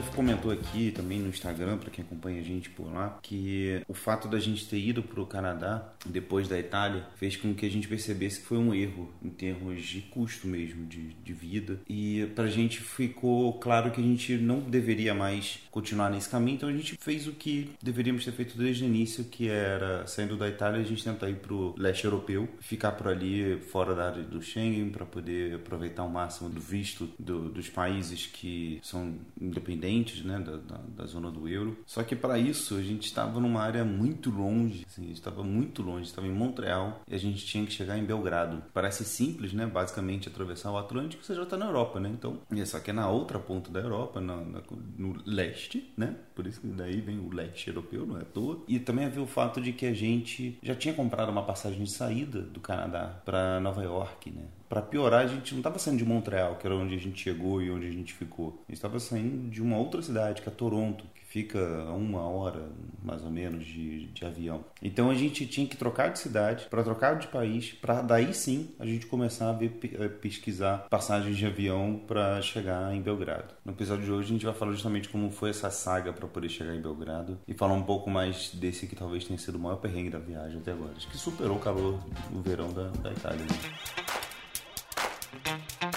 já comentou aqui também no Instagram, para quem acompanha a gente por lá, que o fato da gente ter ido para o Canadá depois da Itália fez com que a gente percebesse que foi um erro em termos de custo mesmo, de, de vida. E para a gente ficou claro que a gente não deveria mais continuar nesse caminho, então a gente fez o que deveríamos ter feito desde o início, que era saindo da Itália, a gente tentar ir para o leste europeu, ficar por ali fora da área do Schengen para poder aproveitar o máximo do visto do, dos países que são independentes né, da, da, da zona do euro. Só que para isso a gente estava numa área muito longe, assim, a gente estava muito longe, estava em Montreal e a gente tinha que chegar em Belgrado. Parece simples, né? Basicamente atravessar o Atlântico, você já está na Europa, né? Então, só que é na outra ponta da Europa, na, na, no leste, né? Por isso que daí vem o leste europeu, não é à toa. E também havia o fato de que a gente já tinha comprado uma passagem de saída do Canadá para Nova York, né? Para piorar, a gente não estava saindo de Montreal, que era onde a gente chegou e onde a gente ficou. A gente estava saindo de uma outra cidade, que é Toronto, que fica a uma hora, mais ou menos, de, de avião. Então a gente tinha que trocar de cidade, para trocar de país, para daí sim a gente começar a ver, pesquisar passagens de avião para chegar em Belgrado. No episódio de hoje a gente vai falar justamente como foi essa saga para poder chegar em Belgrado e falar um pouco mais desse que talvez tenha sido o maior perrengue da viagem até agora. Acho que superou o calor do verão da, da Itália. Né? Thank you.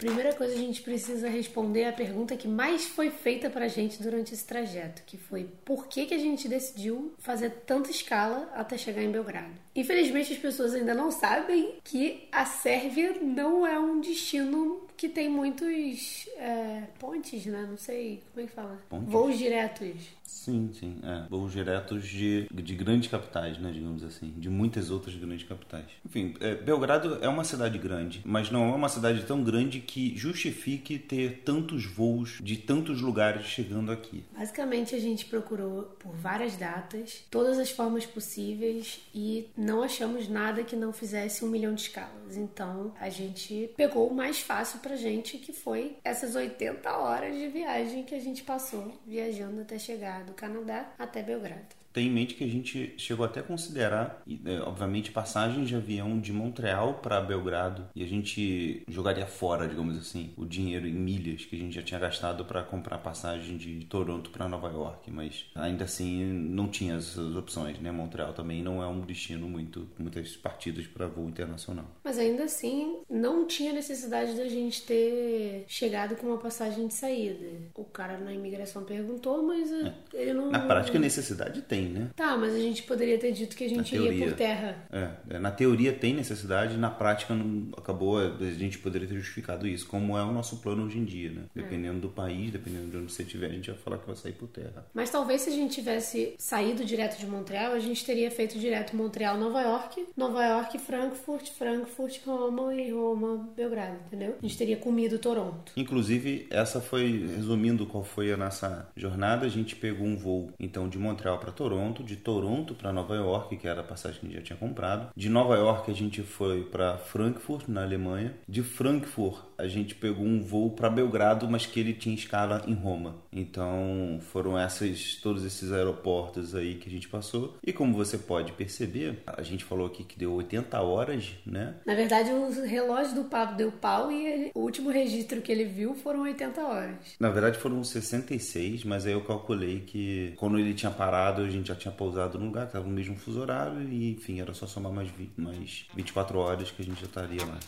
Primeira coisa a gente precisa responder a pergunta que mais foi feita pra gente durante esse trajeto, que foi por que, que a gente decidiu fazer tanta escala até chegar em Belgrado. Infelizmente as pessoas ainda não sabem que a Sérvia não é um destino que tem muitos é, pontes, né? Não sei como é que fala. Pontes? Voos diretos. Sim, sim. É. Voos diretos de, de grandes capitais, né? Digamos assim. De muitas outras grandes capitais. Enfim, é, Belgrado é uma cidade grande, mas não é uma cidade tão grande que justifique ter tantos voos de tantos lugares chegando aqui. Basicamente, a gente procurou por várias datas, todas as formas possíveis e não achamos nada que não fizesse um milhão de escalas. Então, a gente pegou o mais fácil pra gente, que foi essas 80 horas de viagem que a gente passou viajando até chegar do Canadá até Belgrado tem em mente que a gente chegou até a considerar, é, obviamente, passagens de avião de Montreal para Belgrado e a gente jogaria fora, digamos assim, o dinheiro em milhas que a gente já tinha gastado para comprar passagem de Toronto para Nova York, mas ainda assim não tinha essas opções, né? Montreal também não é um destino muito muitas partidas para voo internacional. Mas ainda assim não tinha necessidade da gente ter chegado com uma passagem de saída. O cara na imigração perguntou, mas é. ele não. Na prática, necessidade tem tem, né? Tá, mas a gente poderia ter dito que a gente ia por terra. É, é, na teoria tem necessidade, na prática não, acabou, a gente poderia ter justificado isso, como é o nosso plano hoje em dia, né? É. Dependendo é. do país, dependendo de onde você estiver, a gente vai falar que vai sair por terra. Mas talvez se a gente tivesse saído direto de Montreal, a gente teria feito direto Montreal, Nova York, Nova York, Frankfurt, Frankfurt, Roma e Roma, Belgrado, entendeu? A gente teria comido Toronto. Inclusive, essa foi, resumindo qual foi a nossa jornada, a gente pegou um voo, então, de Montreal para Toronto, Toronto, de Toronto para Nova York, que era a passagem que a gente já tinha comprado. De Nova York a gente foi para Frankfurt, na Alemanha. De Frankfurt a gente pegou um voo para Belgrado, mas que ele tinha escala em Roma. Então foram essas todos esses aeroportos aí que a gente passou. E como você pode perceber, a gente falou aqui que deu 80 horas, né? Na verdade, o relógio do Pablo deu pau e ele, o último registro que ele viu foram 80 horas. Na verdade foram 66, mas aí eu calculei que quando ele tinha parado, a gente gente já tinha pousado no lugar, estava no mesmo fuso horário e, enfim, era só somar mais, 20, mais 24 horas que a gente já estaria lá.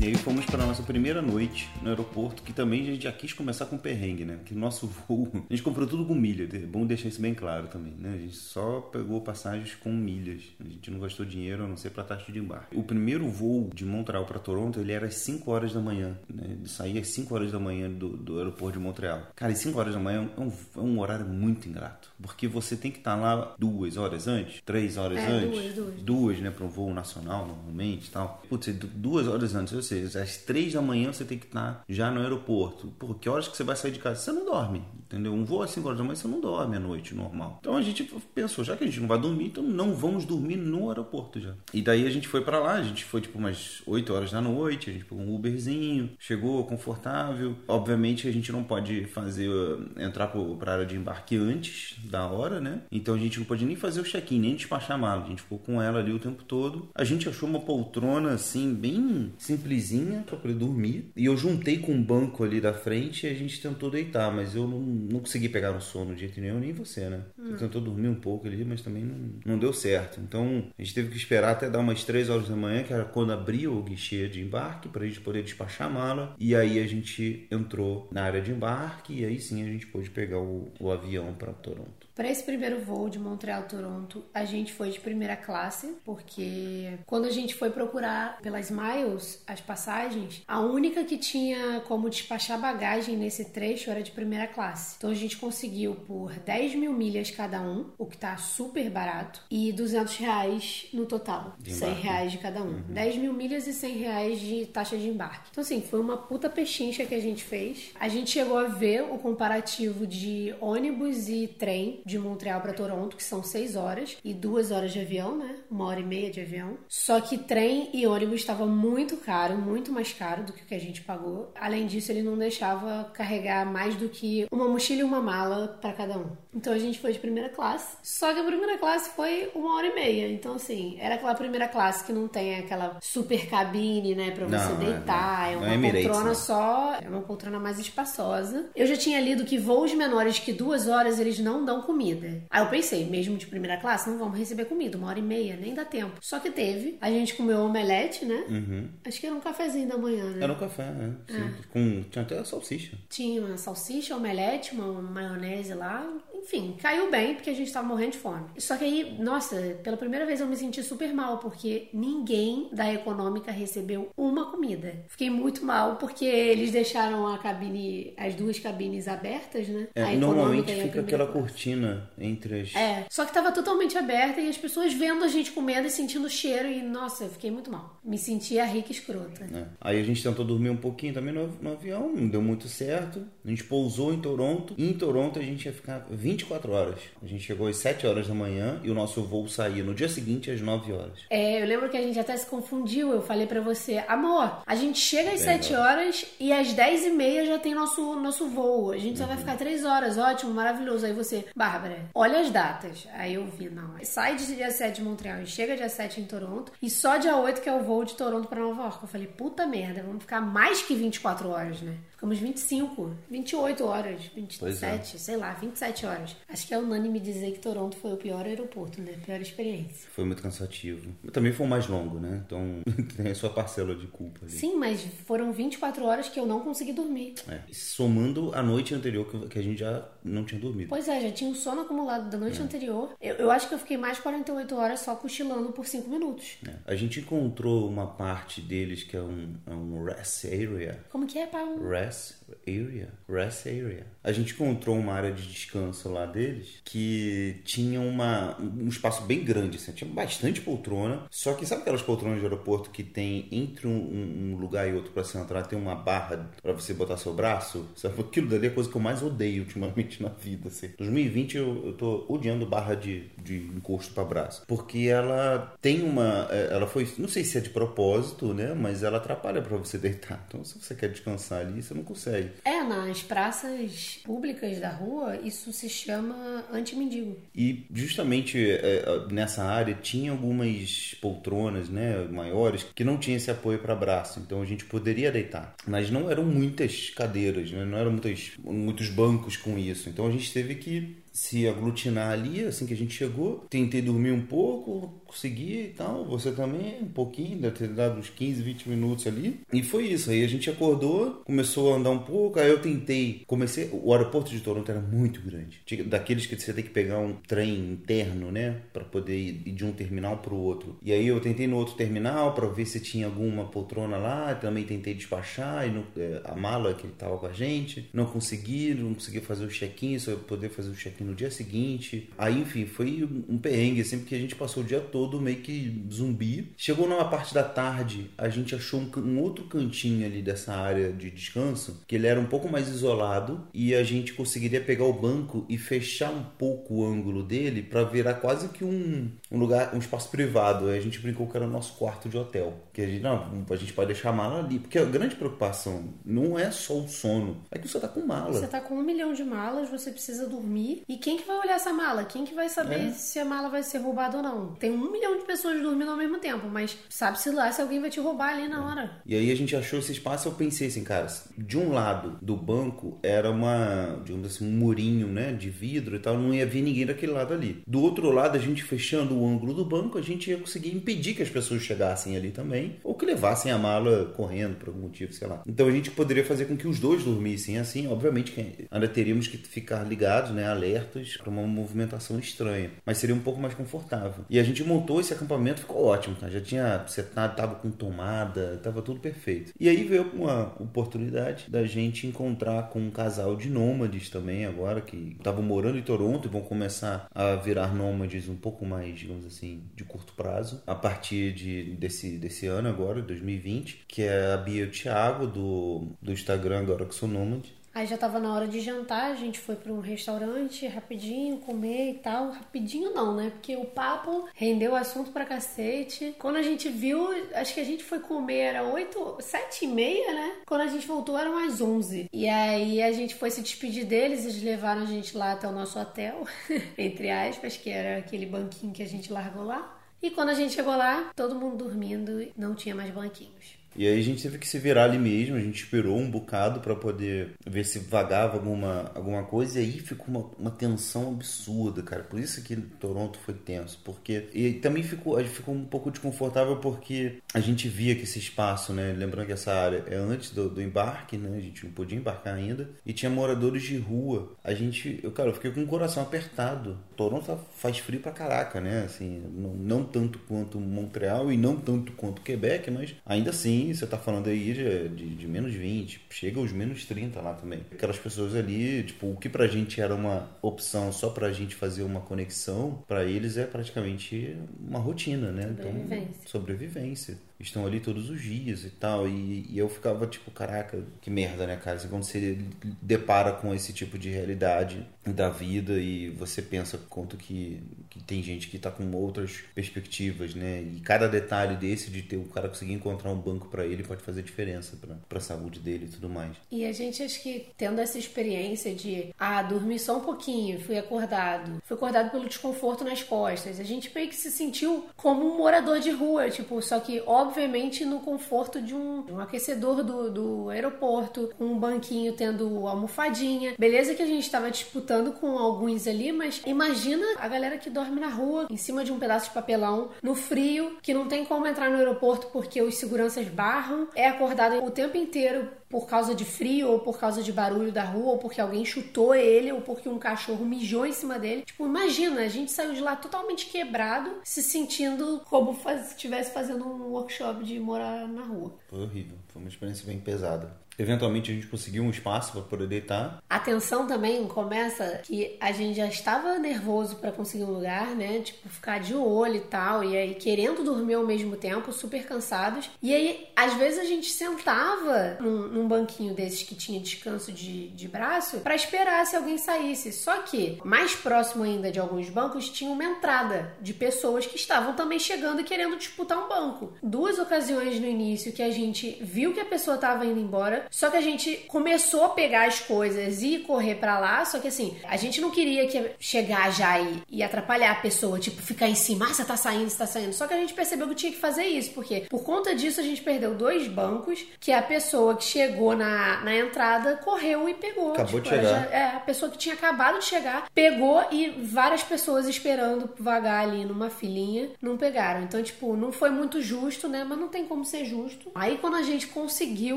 E aí fomos para nossa primeira noite no aeroporto, que também a gente já quis começar com perrengue, né? Que nosso voo, a gente comprou tudo com milha, é bom deixar isso bem claro também, né? A gente só pegou passagens com milhas, a gente não gastou dinheiro a não ser para taxa de embarque. O primeiro voo de Montreal para Toronto, ele era às 5 horas da manhã, né? Ele saía às 5 horas da manhã do, do aeroporto de Montreal. Cara, às 5 horas da manhã é um, é um horário muito ingrato, porque você tem que estar lá duas horas antes, três horas é, antes, duas, duas. duas, né, para um voo nacional normalmente e tal. Putz, duas horas antes, seja, às três da manhã você tem que estar já no aeroporto. Pô, que horas que você vai sair de casa? Você não dorme. entendeu? Um voo às 5 horas da manhã você não dorme à noite, normal. Então a gente pensou, já que a gente não vai dormir, então não vamos dormir no aeroporto já. E daí a gente foi para lá, a gente foi tipo umas 8 horas da noite, a gente pegou um Uberzinho, chegou confortável. Obviamente a gente não pode fazer, entrar pra área de embarque antes da hora, né? Então a gente não pode nem fazer o check-in, nem despachar a mala. A gente ficou com ela ali o tempo todo. A gente achou uma poltrona assim, bem simplesinha para poder dormir. E eu juntei com um banco ali da frente e a gente tentou deitar, mas eu não, não consegui pegar no sono de jeito nenhum, nem você, né? Hum. Você tentou dormir um pouco ali, mas também não, não deu certo. Então a gente teve que esperar até dar umas 3 horas da manhã, que era quando abria o guichê de embarque, para a gente poder despachar a mala. E aí a gente entrou na área de embarque e aí sim a gente pôde pegar o, o avião para Toronto. Para esse primeiro voo de Montreal Toronto, a gente foi de primeira classe, porque quando a gente foi procurar pelas miles as passagens, a única que tinha como despachar bagagem nesse trecho era de primeira classe. Então a gente conseguiu por 10 mil milhas cada um, o que tá super barato, e 200 reais no total. De 100 reais de cada um. Uhum. 10 mil milhas e 100 reais de taxa de embarque. Então assim, foi uma puta pechincha que a gente fez. A gente chegou a ver o comparativo de ônibus e trem de Montreal para Toronto, que são seis horas e duas horas de avião, né? Uma hora e meia de avião. Só que trem e ônibus estava muito caro, muito mais caro do que o que a gente pagou. Além disso, ele não deixava carregar mais do que uma mochila e uma mala para cada um. Então a gente foi de primeira classe. Só que a primeira classe foi uma hora e meia. Então, assim, era aquela primeira classe que não tem aquela super cabine, né, pra você não, deitar. Não, não. É uma é poltrona só, é uma poltrona mais espaçosa. Eu já tinha lido que voos menores que duas horas eles não dão comida. Aí eu pensei, mesmo de primeira classe, não vamos receber comida, uma hora e meia, nem dá tempo. Só que teve. A gente comeu omelete, né? Uhum. Acho que era um cafezinho da manhã, né? Era um café, né? É. Com, tinha até salsicha. Tinha uma salsicha, omelete, uma maionese lá. Enfim, caiu bem porque a gente tava morrendo de fome. Só que aí, nossa, pela primeira vez eu me senti super mal porque ninguém da econômica recebeu uma comida. Fiquei muito mal porque eles deixaram a cabine, as duas cabines abertas, né? É, normalmente fica aquela classe. cortina entre as. É, só que tava totalmente aberta e as pessoas vendo a gente comendo e sentindo o cheiro e, nossa, eu fiquei muito mal. Me sentia rica escrota. É. Aí a gente tentou dormir um pouquinho também no, no avião, não deu muito certo. A gente pousou em Toronto e em Toronto a gente ia ficar 24 horas. A gente chegou às 7 horas da manhã e o nosso voo saía no dia seguinte às 9 horas. É, eu lembro que a gente até se confundiu. Eu falei para você, amor, a gente chega às Bem 7 horas e às 10 e meia já tem nosso, nosso voo. A gente uhum. só vai uhum. ficar 3 horas, ótimo, maravilhoso. Aí você, Bárbara, olha as datas. Aí eu vi, não, sai de dia 7 de Montreal e chega dia 7 em Toronto e só dia 8 que é o voo de Toronto para Nova York. Eu falei, puta merda, vamos ficar mais que 24 horas, né? Ficamos 25, 28 horas, 27, é. sei lá, 27 horas. Acho que é unânime dizer que Toronto foi o pior aeroporto, né? Pior experiência. Foi muito cansativo. Também foi o mais longo, né? Então tem a sua parcela de culpa ali. Sim, mas foram 24 horas que eu não consegui dormir. É. Somando a noite anterior que a gente já não tinha dormido. Pois é, já tinha um sono acumulado da noite é. anterior. Eu, eu, acho que eu fiquei mais 48 horas só cochilando por 5 minutos. É. A gente encontrou uma parte deles que é um, é um rest area. Como que é, Paulo? Rest rest area, rest area. A gente encontrou uma área de descanso lá deles que tinha uma, um espaço bem grande, assim, tinha bastante poltrona. Só que sabe aquelas poltronas de aeroporto que tem entre um, um lugar e outro para você entrar, tem uma barra para você botar seu braço? Sabe? Aquilo dali é a coisa que eu mais odeio ultimamente na vida. Assim. 2020 eu, eu tô odiando barra de, de encosto para braço, porque ela tem uma, é, ela foi, não sei se é de propósito, né? Mas ela atrapalha para você deitar. Então se você quer descansar ali, você não consegue. É, nas praças públicas da rua, isso se chama anti-mendigo. E justamente é, nessa área tinha algumas poltronas, né, maiores, que não tinha esse apoio para braço, então a gente poderia deitar. Mas não eram muitas cadeiras, né? não eram muitas, muitos bancos com isso. Então a gente teve que se aglutinar ali assim que a gente chegou. Tentei dormir um pouco, consegui e tal. Você também, um pouquinho, deve ter dado uns 15, 20 minutos ali. E foi isso. Aí a gente acordou, começou a andar um pouco. Aí eu tentei. Comecei. O aeroporto de Toronto era muito grande. Daqueles que você tem que pegar um trem interno, né? para poder ir de um terminal para o outro. E aí eu tentei no outro terminal para ver se tinha alguma poltrona lá. Também tentei despachar e no, é, a mala que ele tava com a gente. Não consegui, não consegui fazer o check-in, só poder fazer o check-in no dia seguinte. Aí, enfim, foi um perrengue, assim, porque a gente passou o dia todo meio que zumbi. Chegou numa parte da tarde, a gente achou um, um outro cantinho ali dessa área de descanso, que ele era um pouco mais isolado e a gente conseguiria pegar o banco e fechar um pouco o ângulo dele para virar quase que um, um lugar, um espaço privado. Aí a gente brincou que era o nosso quarto de hotel. Que a gente, não, a gente pode deixar a mala ali. Porque a grande preocupação não é só o sono, é que você tá com mala. Você tá com um milhão de malas, você precisa dormir. E quem que vai olhar essa mala? Quem que vai saber é. se a mala vai ser roubada ou não? Tem um milhão de pessoas dormindo ao mesmo tempo, mas sabe-se lá se alguém vai te roubar ali na hora. E aí a gente achou esse espaço, eu pensei assim, cara, de um lado do banco era uma, digamos assim, um murinho, né, de vidro e tal, não ia vir ninguém daquele lado ali. Do outro lado, a gente fechando o ângulo do banco, a gente ia conseguir impedir que as pessoas chegassem ali também, ou que levassem a mala correndo por algum motivo, sei lá. Então a gente poderia fazer com que os dois dormissem assim, obviamente que ainda teríamos que ficar ligados, né, alertas para uma movimentação estranha, mas seria um pouco mais confortável. E a gente montou esse acampamento, ficou ótimo, cara. Já tinha setado, tava com tomada, tava tudo perfeito. E aí veio uma oportunidade da gente encontrar com um casal de nômades também agora que estavam morando em Toronto e vão começar a virar nômades um pouco mais, digamos assim, de curto prazo, a partir de, desse, desse ano agora, 2020, que é a Bia e o Thiago do, do Instagram agora que sou nômade. Aí já tava na hora de jantar, a gente foi para um restaurante rapidinho, comer e tal. Rapidinho não, né? Porque o papo rendeu o assunto pra cacete. Quando a gente viu, acho que a gente foi comer, era 8, 7 e meia, né? Quando a gente voltou, eram umas 11. E aí a gente foi se despedir deles, eles levaram a gente lá até o nosso hotel, entre aspas, que era aquele banquinho que a gente largou lá. E quando a gente chegou lá, todo mundo dormindo, não tinha mais banquinhos. E aí a gente teve que se virar ali mesmo, a gente esperou um bocado para poder ver se vagava alguma, alguma coisa e aí ficou uma, uma tensão absurda, cara. Por isso que Toronto foi tenso, porque e também ficou, ficou um pouco desconfortável porque a gente via que esse espaço, né, lembrando que essa área é antes do, do embarque, né, a gente não podia embarcar ainda e tinha moradores de rua. A gente, eu cara, eu fiquei com o coração apertado. Toronto faz frio pra caraca, né? Assim, não, não tanto quanto Montreal e não tanto quanto Quebec, mas ainda assim você tá falando aí de, de, de, menos 20, chega aos menos 30 lá também. Aquelas pessoas ali, tipo, o que pra gente era uma opção só pra gente fazer uma conexão, para eles é praticamente uma rotina, né? Sobrevivência. Então, sobrevivência estão ali todos os dias e tal. E, e, eu ficava tipo, caraca, que merda, né, cara? Quando você depara com esse tipo de realidade da vida e você pensa quanto que, que tem gente que tá com outras perspectivas, né? E cada detalhe desse de ter o cara conseguir encontrar um banco para ele pode fazer diferença pra, pra saúde dele e tudo mais. E a gente acho que tendo essa experiência de, ah, dormi só um pouquinho, fui acordado, fui acordado pelo desconforto nas costas, a gente meio que se sentiu como um morador de rua, tipo, só que, óbvio, obviamente no conforto de um, um aquecedor do, do aeroporto, um banquinho tendo almofadinha. Beleza que a gente estava disputando com alguns ali, mas imagina a galera que dorme na rua, em cima de um pedaço de papelão, no frio, que não tem como entrar no aeroporto porque os seguranças barram, é acordado o tempo inteiro por causa de frio ou por causa de barulho da rua ou porque alguém chutou ele ou porque um cachorro mijou em cima dele. Tipo, imagina, a gente saiu de lá totalmente quebrado, se sentindo como se estivesse fazendo um workshop de morar na rua. Foi horrível, foi uma experiência bem pesada. Eventualmente a gente conseguiu um espaço para poder deitar. A tensão também começa que a gente já estava nervoso para conseguir um lugar, né? Tipo, ficar de olho e tal, e aí querendo dormir ao mesmo tempo, super cansados. E aí, às vezes a gente sentava num, num banquinho desses que tinha descanso de, de braço para esperar se alguém saísse. Só que, mais próximo ainda de alguns bancos, tinha uma entrada de pessoas que estavam também chegando e querendo disputar um banco. Duas ocasiões no início que a gente viu que a pessoa estava indo embora, só que a gente começou a pegar as coisas e correr para lá, só que assim, a gente não queria que chegar já e, e atrapalhar a pessoa, tipo, ficar em cima, ah, você tá saindo, você tá saindo. Só que a gente percebeu que tinha que fazer isso, porque por conta disso a gente perdeu dois bancos, que a pessoa que chegou na, na entrada correu e pegou. Acabou tipo, de chegar. Já, é, a pessoa que tinha acabado de chegar pegou e várias pessoas esperando vagar ali numa filinha não pegaram. Então, tipo, não foi muito justo, né? Mas não tem como ser justo. Aí quando a gente conseguiu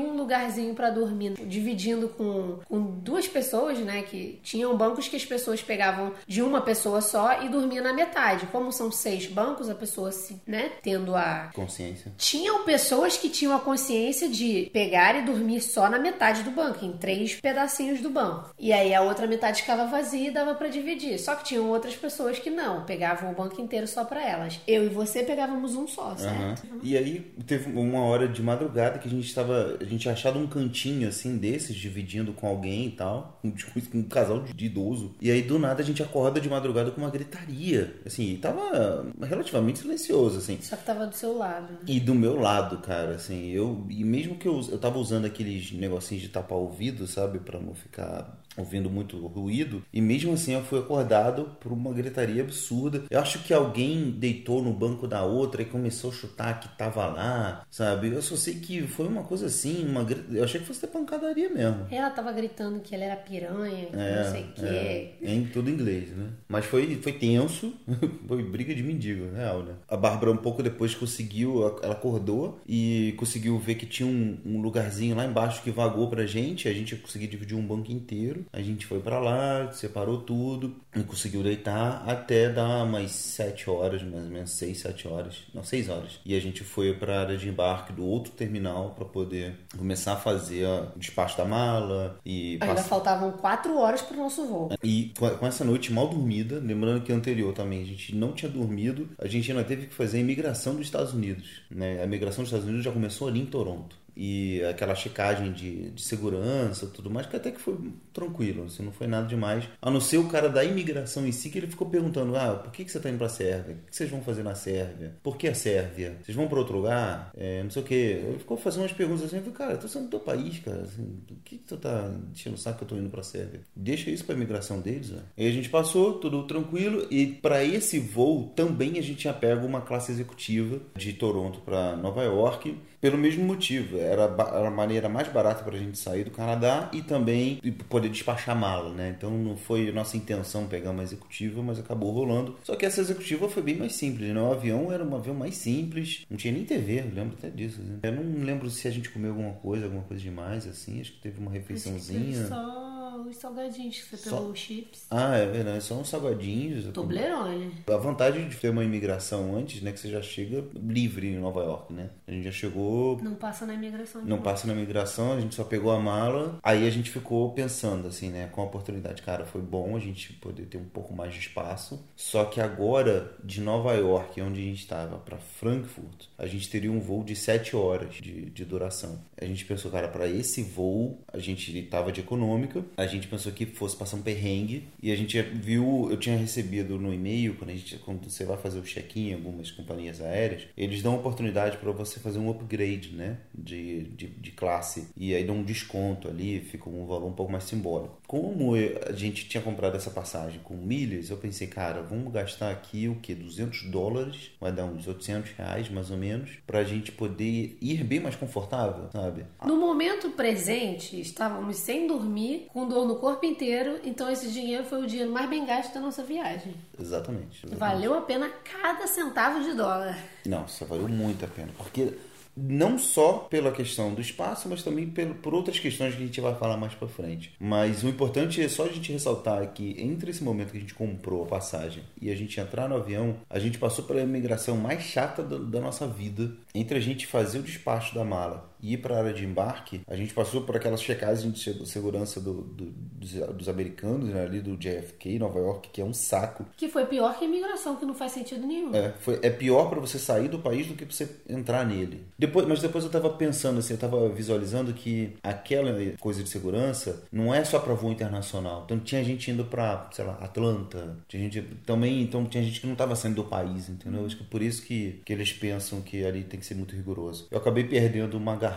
um lugarzinho para dormir dividindo com, com duas pessoas, né? Que tinham bancos que as pessoas pegavam de uma pessoa só e dormia na metade. Como são seis bancos, a pessoa se, né, tendo a consciência. Tinham pessoas que tinham a consciência de pegar e dormir só na metade do banco, em três pedacinhos do banco. E aí a outra metade ficava vazia e dava para dividir. Só que tinham outras pessoas que não, pegavam o banco inteiro só para elas. Eu e você pegávamos um só, certo? Uhum. E aí teve uma hora de madrugada que a gente estava, a gente achado um cantinho assim desses dividindo com alguém e tal, com um casal de idoso. E aí do nada a gente acorda de madrugada com uma gritaria, assim, e tava relativamente silencioso assim. Só que tava do seu lado. Né? E do meu lado, cara, assim, eu e mesmo que eu eu tava usando aqueles negocinhos de tapar ouvido, sabe, para não ficar ouvindo muito ruído e mesmo assim eu fui acordado por uma gritaria absurda. Eu acho que alguém deitou no banco da outra e começou a chutar que tava lá, sabe? Eu só sei que foi uma coisa assim, uma eu achei que fosse ter pancadaria mesmo. Ela tava gritando que ela era piranha, que é, não sei o quê. É, em tudo inglês, né? Mas foi foi tenso, foi briga de mendigo, real, né? A Bárbara um pouco depois conseguiu, ela acordou e conseguiu ver que tinha um, um lugarzinho lá embaixo que vagou pra gente, a gente conseguiu dividir um banco inteiro a gente foi para lá, separou tudo e conseguiu deitar até dar umas 7 horas, mais ou menos 6, 7 horas, não, 6 horas. E a gente foi para a área de embarque do outro terminal para poder começar a fazer o despacho da mala e Ainda faltavam 4 horas para o nosso voo. E com essa noite mal dormida, lembrando que anterior também a gente não tinha dormido, a gente ainda teve que fazer a imigração dos Estados Unidos, né? A imigração dos Estados Unidos já começou ali em Toronto e aquela checagem de, de segurança tudo mais, que até que foi tranquilo, assim, não foi nada demais. A não ser o cara da imigração em si, que ele ficou perguntando: ah, por que, que você está indo para a Sérvia? O que vocês vão fazer na Sérvia? Por que a Sérvia? Vocês vão para outro lugar? É, não sei o que. Ele ficou fazendo umas perguntas assim: eu falei, cara, eu tô saindo do teu país, cara. Assim, por que, que tu tá enchendo o saco que eu tô indo para a Sérvia? Deixa isso para a imigração deles. Ó. Aí a gente passou, tudo tranquilo, e para esse voo também a gente tinha pego uma classe executiva de Toronto para Nova York pelo mesmo motivo. Era, a maneira mais barata para a gente sair do Canadá e também poder despachar mala, né? Então não foi nossa intenção pegar uma executiva, mas acabou rolando. Só que essa executiva foi bem mais simples, né? O avião era um avião mais simples, não tinha nem TV, eu lembro até disso. Né? Eu não lembro se a gente comeu alguma coisa, alguma coisa demais, assim. Acho que teve uma refeiçãozinha. Só os salgadinhos que você pegou, os chips. Ah, é verdade, são uns salgadinhos. Toblerone. A vantagem de ter uma imigração antes, né? Que você já chega livre em Nova York, né? A gente já chegou. Não passa na imigração. Não passa na imigração, a gente só pegou a mala. Aí a gente ficou pensando, assim, né? Com a oportunidade, cara, foi bom a gente poder ter um pouco mais de espaço. Só que agora, de Nova York, onde a gente estava, para Frankfurt, a gente teria um voo de 7 horas de, de duração. A gente pensou, cara, para esse voo, a gente estava de econômica, a gente pensou que fosse passar um perrengue e a gente viu, eu tinha recebido no e-mail, quando, a gente, quando você vai fazer o check-in em algumas companhias aéreas, eles dão oportunidade para você fazer um upgrade, né, de, de, de, classe e aí dão um desconto ali, fica um valor um pouco mais simbólico. Como a gente tinha comprado essa passagem com milhas, eu pensei, cara, vamos gastar aqui o que? 200 dólares, vai dar uns 800 reais mais ou menos, para a gente poder ir bem mais confortável, sabe? No momento presente, estávamos sem dormir, com dor no corpo inteiro, então esse dinheiro foi o dinheiro mais bem gasto da nossa viagem. Exatamente. exatamente. Valeu a pena cada centavo de dólar. Nossa, valeu muito a pena, porque não só pela questão do espaço, mas também por outras questões que a gente vai falar mais para frente. Mas o importante é só a gente ressaltar que entre esse momento que a gente comprou a passagem e a gente entrar no avião, a gente passou pela imigração mais chata da nossa vida. Entre a gente fazer o despacho da mala e ir para a área de embarque, a gente passou por aquelas checagens de segurança do, do, dos, dos, americanos, né, ali do JFK, Nova York, que é um saco. Que foi pior que a imigração, que não faz sentido nenhum. É, foi, é pior para você sair do país do que para você entrar nele. Depois, mas depois eu tava pensando assim, eu tava visualizando que aquela coisa de segurança não é só para voo internacional. Então tinha gente indo para, sei lá, Atlanta, tinha gente também, então tinha gente que não tava saindo do país, entendeu? Acho que por isso que, que eles pensam que ali tem que ser muito rigoroso. Eu acabei perdendo uma garrafa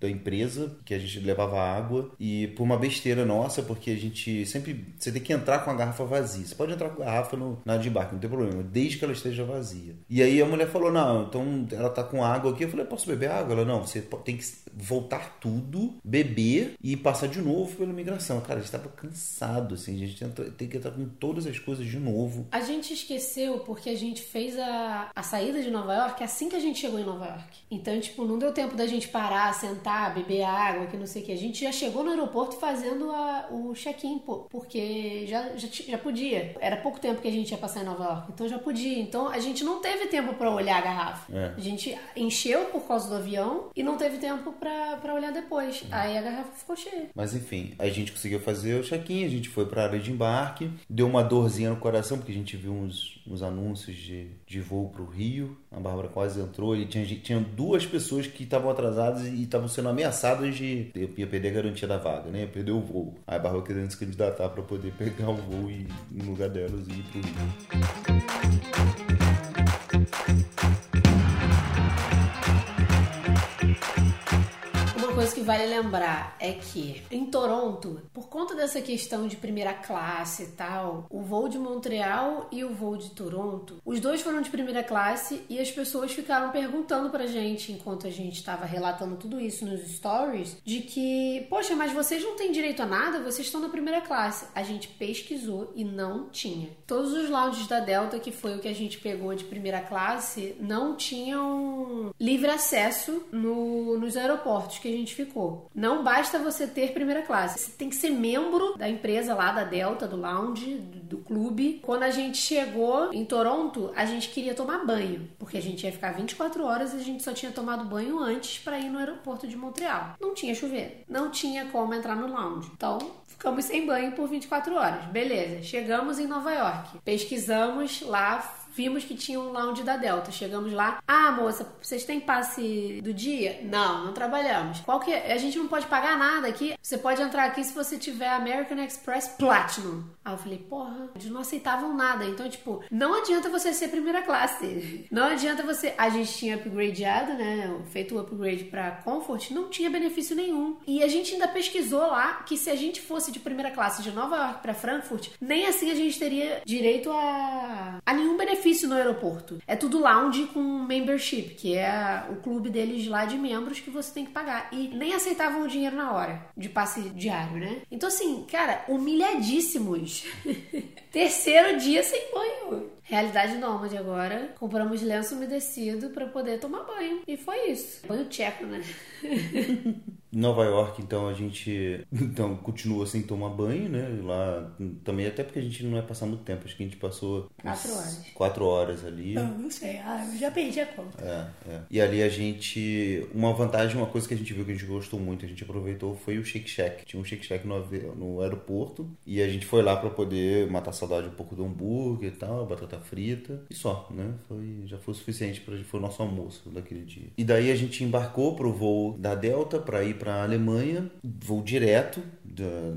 da empresa que a gente levava água e por uma besteira nossa, porque a gente sempre você tem que entrar com a garrafa vazia. Você pode entrar com a garrafa no, na de barco, não tem problema, desde que ela esteja vazia. E aí a mulher falou: "Não, então ela tá com água aqui". Eu falei: "Posso beber água?" Ela: "Não, você tem que voltar tudo, beber e passar de novo pela imigração. Cara, a gente tava cansado, assim, a gente tem que entrar com todas as coisas de novo. A gente esqueceu porque a gente fez a, a saída de Nova York assim que a gente chegou em Nova York. Então, tipo, não deu tempo da gente parar, sentar, beber água, que não sei o que. A gente já chegou no aeroporto fazendo a, o check-in, porque já, já, já podia. Era pouco tempo que a gente ia passar em Nova York, então já podia. Então a gente não teve tempo para olhar a garrafa. É. A gente encheu por causa do avião e não teve tempo para olhar depois. Aí a garrafa ficou cheia. Mas enfim, a gente conseguiu fazer o check-in, a gente foi pra área de embarque, deu uma dorzinha no coração, porque a gente viu uns, uns anúncios de, de voo pro Rio. A Bárbara quase entrou e tinha, tinha duas pessoas que estavam atrasadas e estavam sendo ameaçadas de eu ia perder a garantia da vaga, né? Ia perder o voo. Aí a Bárbara querendo se candidatar para poder pegar o voo e, no lugar delas e ir pro Rio. Vale lembrar é que em Toronto, por conta dessa questão de primeira classe e tal, o voo de Montreal e o voo de Toronto, os dois foram de primeira classe e as pessoas ficaram perguntando pra gente, enquanto a gente estava relatando tudo isso nos stories, de que, poxa, mas vocês não têm direito a nada, vocês estão na primeira classe. A gente pesquisou e não tinha. Todos os lounges da Delta, que foi o que a gente pegou de primeira classe, não tinham livre acesso no, nos aeroportos que a gente ficou. Não basta você ter primeira classe, você tem que ser membro da empresa lá da Delta, do lounge, do, do clube. Quando a gente chegou em Toronto, a gente queria tomar banho, porque a gente ia ficar 24 horas e a gente só tinha tomado banho antes para ir no aeroporto de Montreal. Não tinha chuveiro, não tinha como entrar no lounge. Então, ficamos sem banho por 24 horas. Beleza, chegamos em Nova York. Pesquisamos lá, vimos que tinha um lounge da Delta. Chegamos lá. Ah, moça, vocês têm passe do dia? Não, não trabalhamos. Qual que é? A gente não pode pagar nada aqui. Você pode entrar aqui se você tiver American Express Platinum. Aí eu falei, porra, eles não aceitavam nada. Então, tipo, não adianta você ser primeira classe. Não adianta você. A gente tinha upgradeado, né? Feito o upgrade para Comfort, não tinha benefício nenhum. E a gente ainda pesquisou lá que se a gente fosse de primeira classe de Nova York para Frankfurt, nem assim a gente teria direito a, a nenhum benefício benefício no aeroporto. É tudo lounge com membership, que é o clube deles lá de membros que você tem que pagar. E nem aceitavam o dinheiro na hora de passe diário, né? Então, assim, cara, humilhadíssimos. Terceiro dia sem banho. Realidade nômade agora. Compramos lenço umedecido para poder tomar banho. E foi isso. Banho tcheco, né? Nova York, então a gente então continua sem tomar banho, né? Lá também até porque a gente não vai passar muito tempo, acho que a gente passou quatro horas, quatro horas ali. Não, não sei, ah, eu já perdi a conta. É, é. E ali a gente, uma vantagem, uma coisa que a gente viu que a gente gostou muito, a gente aproveitou foi o Shake Shack. Tinha um Shake Shack no, no aeroporto e a gente foi lá para poder matar saudade um pouco do hambúrguer e tal, batata frita e só, né? Foi já foi o suficiente para foi o nosso almoço daquele dia. E daí a gente embarcou pro voo da Delta para ir para a Alemanha, voo direto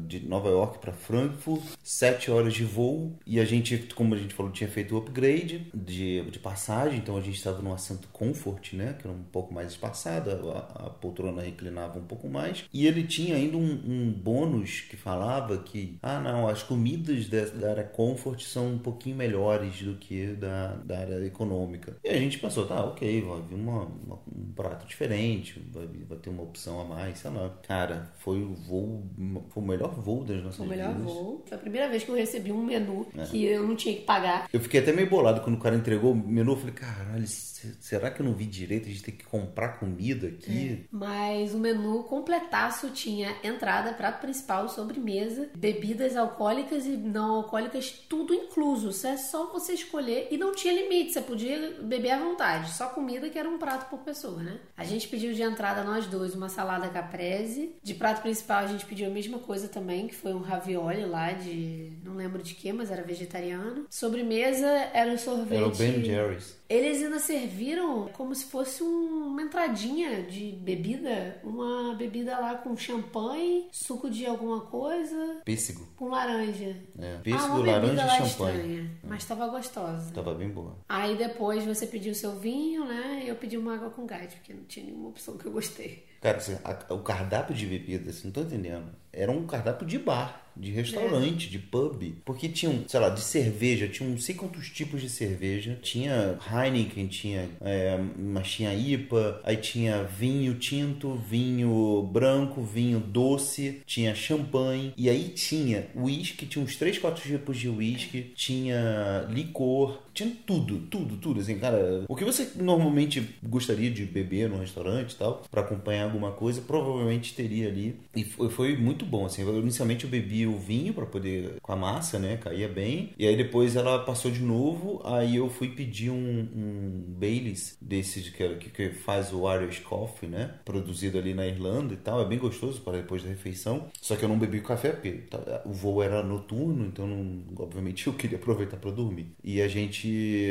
de Nova York para Frankfurt, sete horas de voo. E a gente, como a gente falou, tinha feito o upgrade de, de passagem, então a gente estava no assento comfort, né, que era um pouco mais espaçado, a, a poltrona reclinava um pouco mais. E ele tinha ainda um, um, bônus que falava que, ah não, as comidas da, da, área comfort são um pouquinho melhores do que da, da área econômica. E a gente pensou, tá, ok, vai vir uma, uma, um prato diferente, vai, vai ter uma opção a mais, lá. Cara, foi o voo foi o melhor voo das nossas vidas. O melhor vidas. voo. Foi a primeira vez que eu recebi um menu é. que eu não tinha que pagar. Eu fiquei até meio bolado quando o cara entregou o menu. Eu falei, caralho, será que eu não vi direito? A gente tem que comprar comida aqui. É. Mas o menu completaço tinha entrada, prato principal, sobremesa, bebidas alcoólicas e não alcoólicas, tudo incluso. Isso é só você escolher e não tinha limite. Você podia beber à vontade. Só comida que era um prato por pessoa, né? A gente pediu de entrada nós dois uma salada caprese. De prato principal a gente pediu a mesma coisa também, que foi um ravioli lá de. não lembro de que, mas era vegetariano. Sobremesa era um sorvete. Era o Ben Jerry's. Eles ainda serviram como se fosse um, uma entradinha de bebida. Uma bebida lá com champanhe, suco de alguma coisa. Pêssego. Com laranja. É. Pêssego, ah, laranja e champanhe. Estranha, é. Mas tava gostosa. Tava bem boa. Aí depois você pediu seu vinho, né? E eu pedi uma água com gás, porque não tinha nenhuma opção que eu gostei. Cara, assim, a, o cardápio de bebidas, não tô entendendo. Era um cardápio de bar. De restaurante, é. de pub. Porque tinham, sei lá, de cerveja, tinha não sei quantos tipos de cerveja. Tinha Heineken, tinha, é, mas tinha IPA, aí tinha vinho tinto, vinho branco, vinho doce, tinha champanhe. E aí tinha uísque, tinha uns 3, 4 tipos de uísque, tinha licor, tinha tudo, tudo, tudo. Assim, cara, o que você normalmente gostaria de beber num restaurante e tal, para acompanhar alguma coisa, provavelmente teria ali. E foi, foi muito bom, assim. Eu, inicialmente eu bebi o vinho para poder, com a massa, né? Caía bem. E aí depois ela passou de novo, aí eu fui pedir um, um Baileys desses que, que faz o Irish Coffee, né? Produzido ali na Irlanda e tal. É bem gostoso para depois da refeição. Só que eu não bebi café porque tá, o voo era noturno, então não, obviamente eu queria aproveitar para dormir. E a gente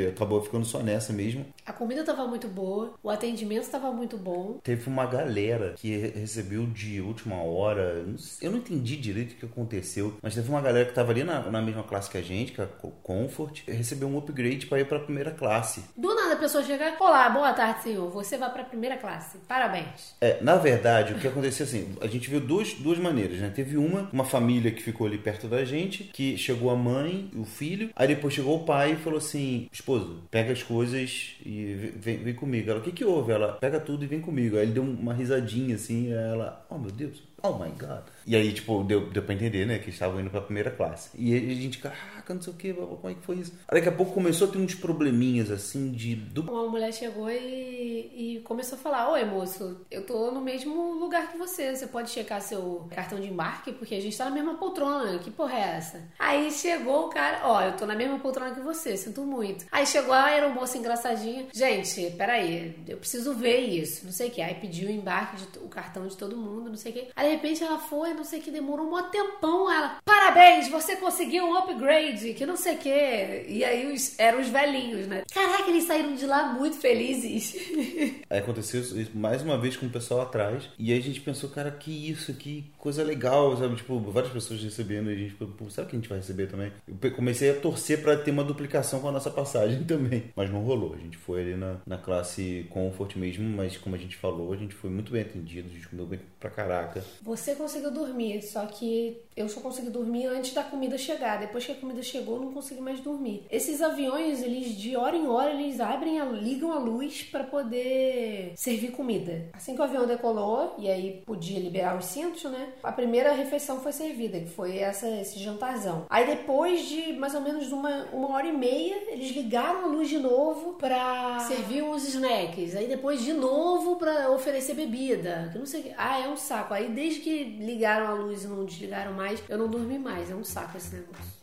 acabou ficando só nessa mesmo. A comida tava muito boa, o atendimento tava muito bom. Teve uma galera que recebeu de última hora, eu não entendi direito o que aconteceu, mas teve uma galera que tava ali na, na mesma classe que a gente, que é a Comfort, recebeu um upgrade para ir para a primeira classe. Do pessoa chega, olá, boa tarde, senhor, você vai para a primeira classe, parabéns. É, na verdade, o que aconteceu assim, a gente viu duas, duas maneiras, né? Teve uma, uma família que ficou ali perto da gente, que chegou a mãe, o filho, aí depois chegou o pai e falou assim, esposo, pega as coisas e vem, vem comigo. Ela, o que que houve? Ela, pega tudo e vem comigo. Aí ele deu uma risadinha assim, ela, oh meu Deus, oh my god. E aí, tipo, deu, deu pra entender, né, que estavam indo pra primeira classe. E a gente, caraca, não sei o que, como é que foi isso? Aí daqui a pouco começou a ter uns probleminhas, assim, de... Do... Uma mulher chegou e, e começou a falar, oi, moço, eu tô no mesmo lugar que você, você pode checar seu cartão de embarque, porque a gente tá na mesma poltrona, que porra é essa? Aí chegou o cara, ó, eu tô na mesma poltrona que você, sinto muito. Aí chegou a aeromoça engraçadinha, gente, peraí, eu preciso ver isso, não sei o que. Aí pediu o embarque, de, o cartão de todo mundo, não sei o que. Aí repente ela foi, não sei o que, demorou um tempão. Ela, parabéns, você conseguiu um upgrade, que não sei o que. E aí os, eram os velhinhos, né? Caraca, eles saíram de lá muito felizes. Aí aconteceu isso mais uma vez com o pessoal atrás. E aí a gente pensou, cara, que isso, que coisa legal, sabe? Tipo, várias pessoas recebendo e a gente ficou, o que a gente vai receber também? Eu comecei a torcer para ter uma duplicação com a nossa passagem também. Mas não rolou. A gente foi ali na, na classe Comfort mesmo, mas como a gente falou, a gente foi muito bem atendido, a gente comeu bem pra caraca. Você conseguiu dormir, só que eu só consegui dormir antes da comida chegar. Depois que a comida chegou, eu não consegui mais dormir. Esses aviões, eles de hora em hora, eles abrem, a, ligam a luz para poder servir comida. Assim que o avião decolou, e aí podia liberar os cintos, né? A primeira refeição foi servida, que foi essa, esse jantarzão. Aí depois de mais ou menos uma, uma hora e meia, eles ligaram a luz de novo para servir os snacks. Aí depois de novo para oferecer bebida. Que não sei. Ah, é um saco. Aí desde que ligaram a luz e não desligaram mais, eu não dormi mais. É um saco esse negócio.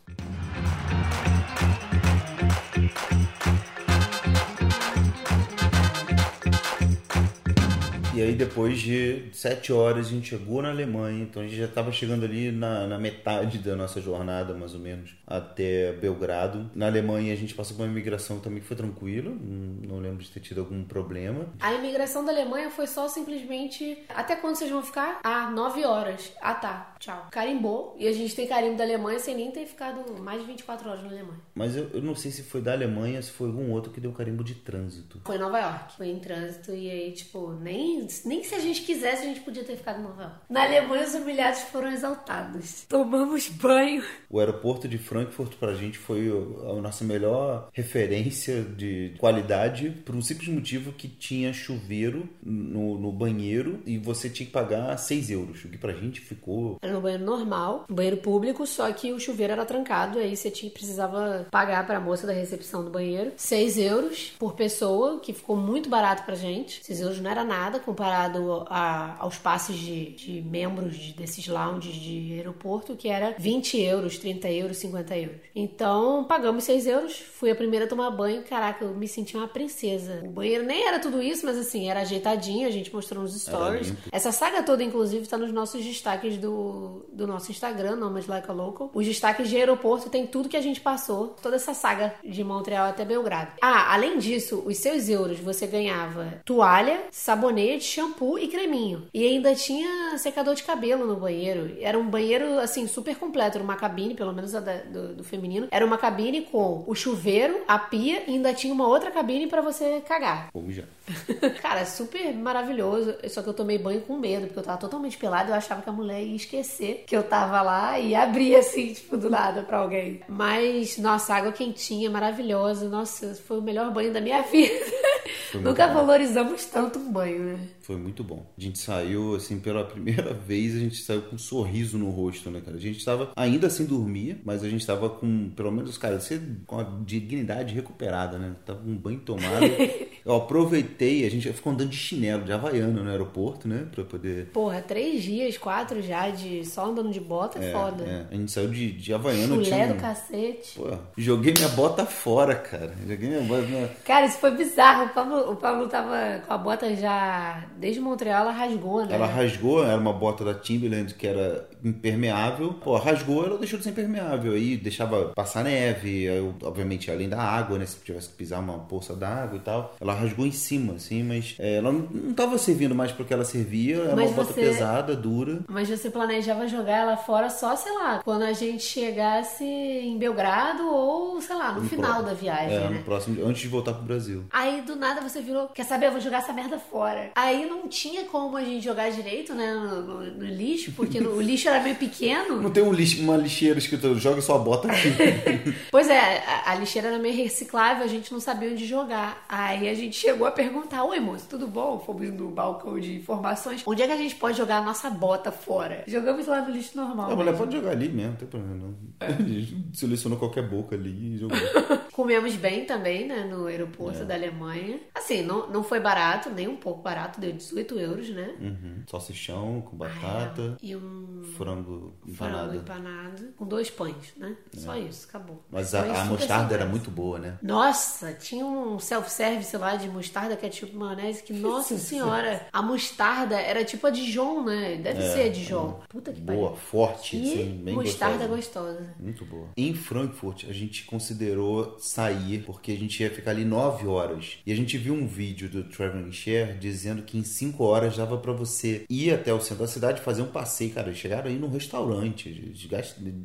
E aí, depois de sete horas, a gente chegou na Alemanha. Então, a gente já estava chegando ali na, na, metade da nossa jornada, mais ou menos, até Belgrado. Na Alemanha, a gente passou por uma imigração também que foi tranquila. Não lembro de ter tido algum problema. A imigração da Alemanha foi só simplesmente... Até quando vocês vão ficar? Ah, nove horas. Ah, tá. Tchau. Carimbou. E a gente tem carimbo da Alemanha sem nem ter ficado mais de 24 horas na Alemanha. Mas eu, eu não sei se foi da Alemanha, se foi algum outro que deu carimbo de trânsito. Foi em Nova York. Foi em trânsito e aí, tipo, nem nem se a gente quisesse, a gente podia ter ficado Nova York. Na Alemanha, os humilhados foram exaltados. Tomamos banho. O aeroporto de Frankfurt pra gente foi a nossa melhor referência de qualidade por um simples motivo que tinha chuveiro no, no banheiro e você tinha que pagar 6 euros, o que pra gente ficou... Era no banheiro normal, banheiro público, só que o chuveiro era trancado, aí você tinha, precisava pagar pra moça da recepção do banheiro 6 euros por pessoa, que ficou muito barato pra gente. 6 euros não era nada comparado a, aos passes de, de membros de, desses lounges de aeroporto, que era 20 euros, 30 euros, 50 euros. Então, pagamos 6 euros, fui a primeira a tomar banho, caraca, eu me senti uma princesa. O banheiro nem era tudo isso, mas assim, era ajeitadinho, a gente mostrou nos stories. Essa saga toda, inclusive, tá nos nossos destaques do, do nosso Instagram, Nomad Like a Local. Os destaques de aeroporto tem tudo que a gente passou, toda essa saga de Montreal até Belgrado. Ah, além disso, os seus euros você ganhava toalha, sabonete, shampoo e creminho. E ainda tinha secador de cabelo no banheiro. Era um banheiro, assim, super completo. Era uma cabine, pelo menos a da, do, do, feminino. Era uma cabine com o chuveiro, a pia e ainda tinha uma outra cabine para você cagar. Como já. Cara, super maravilhoso. Só que eu tomei banho com medo, porque eu tava totalmente pelado. Eu achava que a mulher ia esquecer que eu tava lá e abrir assim, tipo, do nada pra alguém. Mas, nossa, água quentinha, maravilhosa. Nossa, foi o melhor banho da minha vida. Nunca bom. valorizamos tanto um banho, né? Foi muito bom. A gente saiu, assim, pela primeira vez, a gente saiu com um sorriso no rosto, né, cara? A gente tava ainda sem dormir, mas a gente tava com, pelo menos, cara, com a dignidade recuperada, né? Tava com um banho tomado. Eu aproveitei, a gente ficou andando de chinelo, de havaiano no aeroporto, né? Pra poder. Porra, três dias, quatro já, de só andando de bota é, foda. É. A gente saiu de, de havaiano. Chulé tinha... do cacete. Pô, joguei minha bota fora, cara. Joguei minha bota. Minha... Cara, isso foi bizarro. O Pablo, o Pablo tava com a bota já. Desde Montreal, ela rasgou, né? Ela rasgou, era uma bota da Timberland que era impermeável. Pô, rasgou, ela deixou de ser impermeável. Aí deixava passar neve, aí, obviamente, além da água, né? Se tivesse que pisar uma poça d'água e tal. Ela rasgou em cima, assim, mas é, ela não estava servindo mais porque ela servia. Era mas uma bota você... pesada, dura. Mas você planejava jogar ela fora só, sei lá, quando a gente chegasse em Belgrado ou, sei lá, no, no final pro... da viagem. É, né? no próximo, antes de voltar pro Brasil. Aí do nada você virou, quer saber, eu vou jogar essa merda fora. Aí não tinha como a gente jogar direito, né, no, no, no lixo, porque o lixo era meio pequeno. Não tem um lixo, uma lixeira escrito, joga sua bota aqui. pois é, a, a lixeira era meio reciclável, a gente não sabia onde jogar. Aí a gente chegou a perguntar: Oi, moço, tudo bom? Fomos no balcão de informações. Onde é que a gente pode jogar a nossa bota fora? Jogamos lá no lixo normal. A mulher pode jogar ali mesmo, não tem problema não. É. A gente selecionou qualquer boca ali e jogou. Comemos bem também, né, no aeroporto é. da Alemanha. Assim, não, não foi barato, nem um pouco barato, deu 18 euros, né? Uhum. Salsichão com batata. Ah, é. E um frango empanado. Frango empanado. Com dois pães, né? É. Só isso, acabou. Mas a, a mostarda era muito boa, né? Nossa, tinha um self-service lá de mostarda, ketchup, maionese, que, nossa senhora, a mostarda era tipo a Dijon, né? Deve é, ser a Dijon. Puta que pariu. Boa, forte, e assim, bem mostarda gostosa. gostosa. Muito boa. Em Frankfurt, a gente considerou sair, porque a gente ia ficar ali nove horas. E a gente viu um vídeo do Traveling Share dizendo que em cinco horas dava para você ir até o centro da cidade, fazer um passeio. Cara, chegaram aí no restaurante,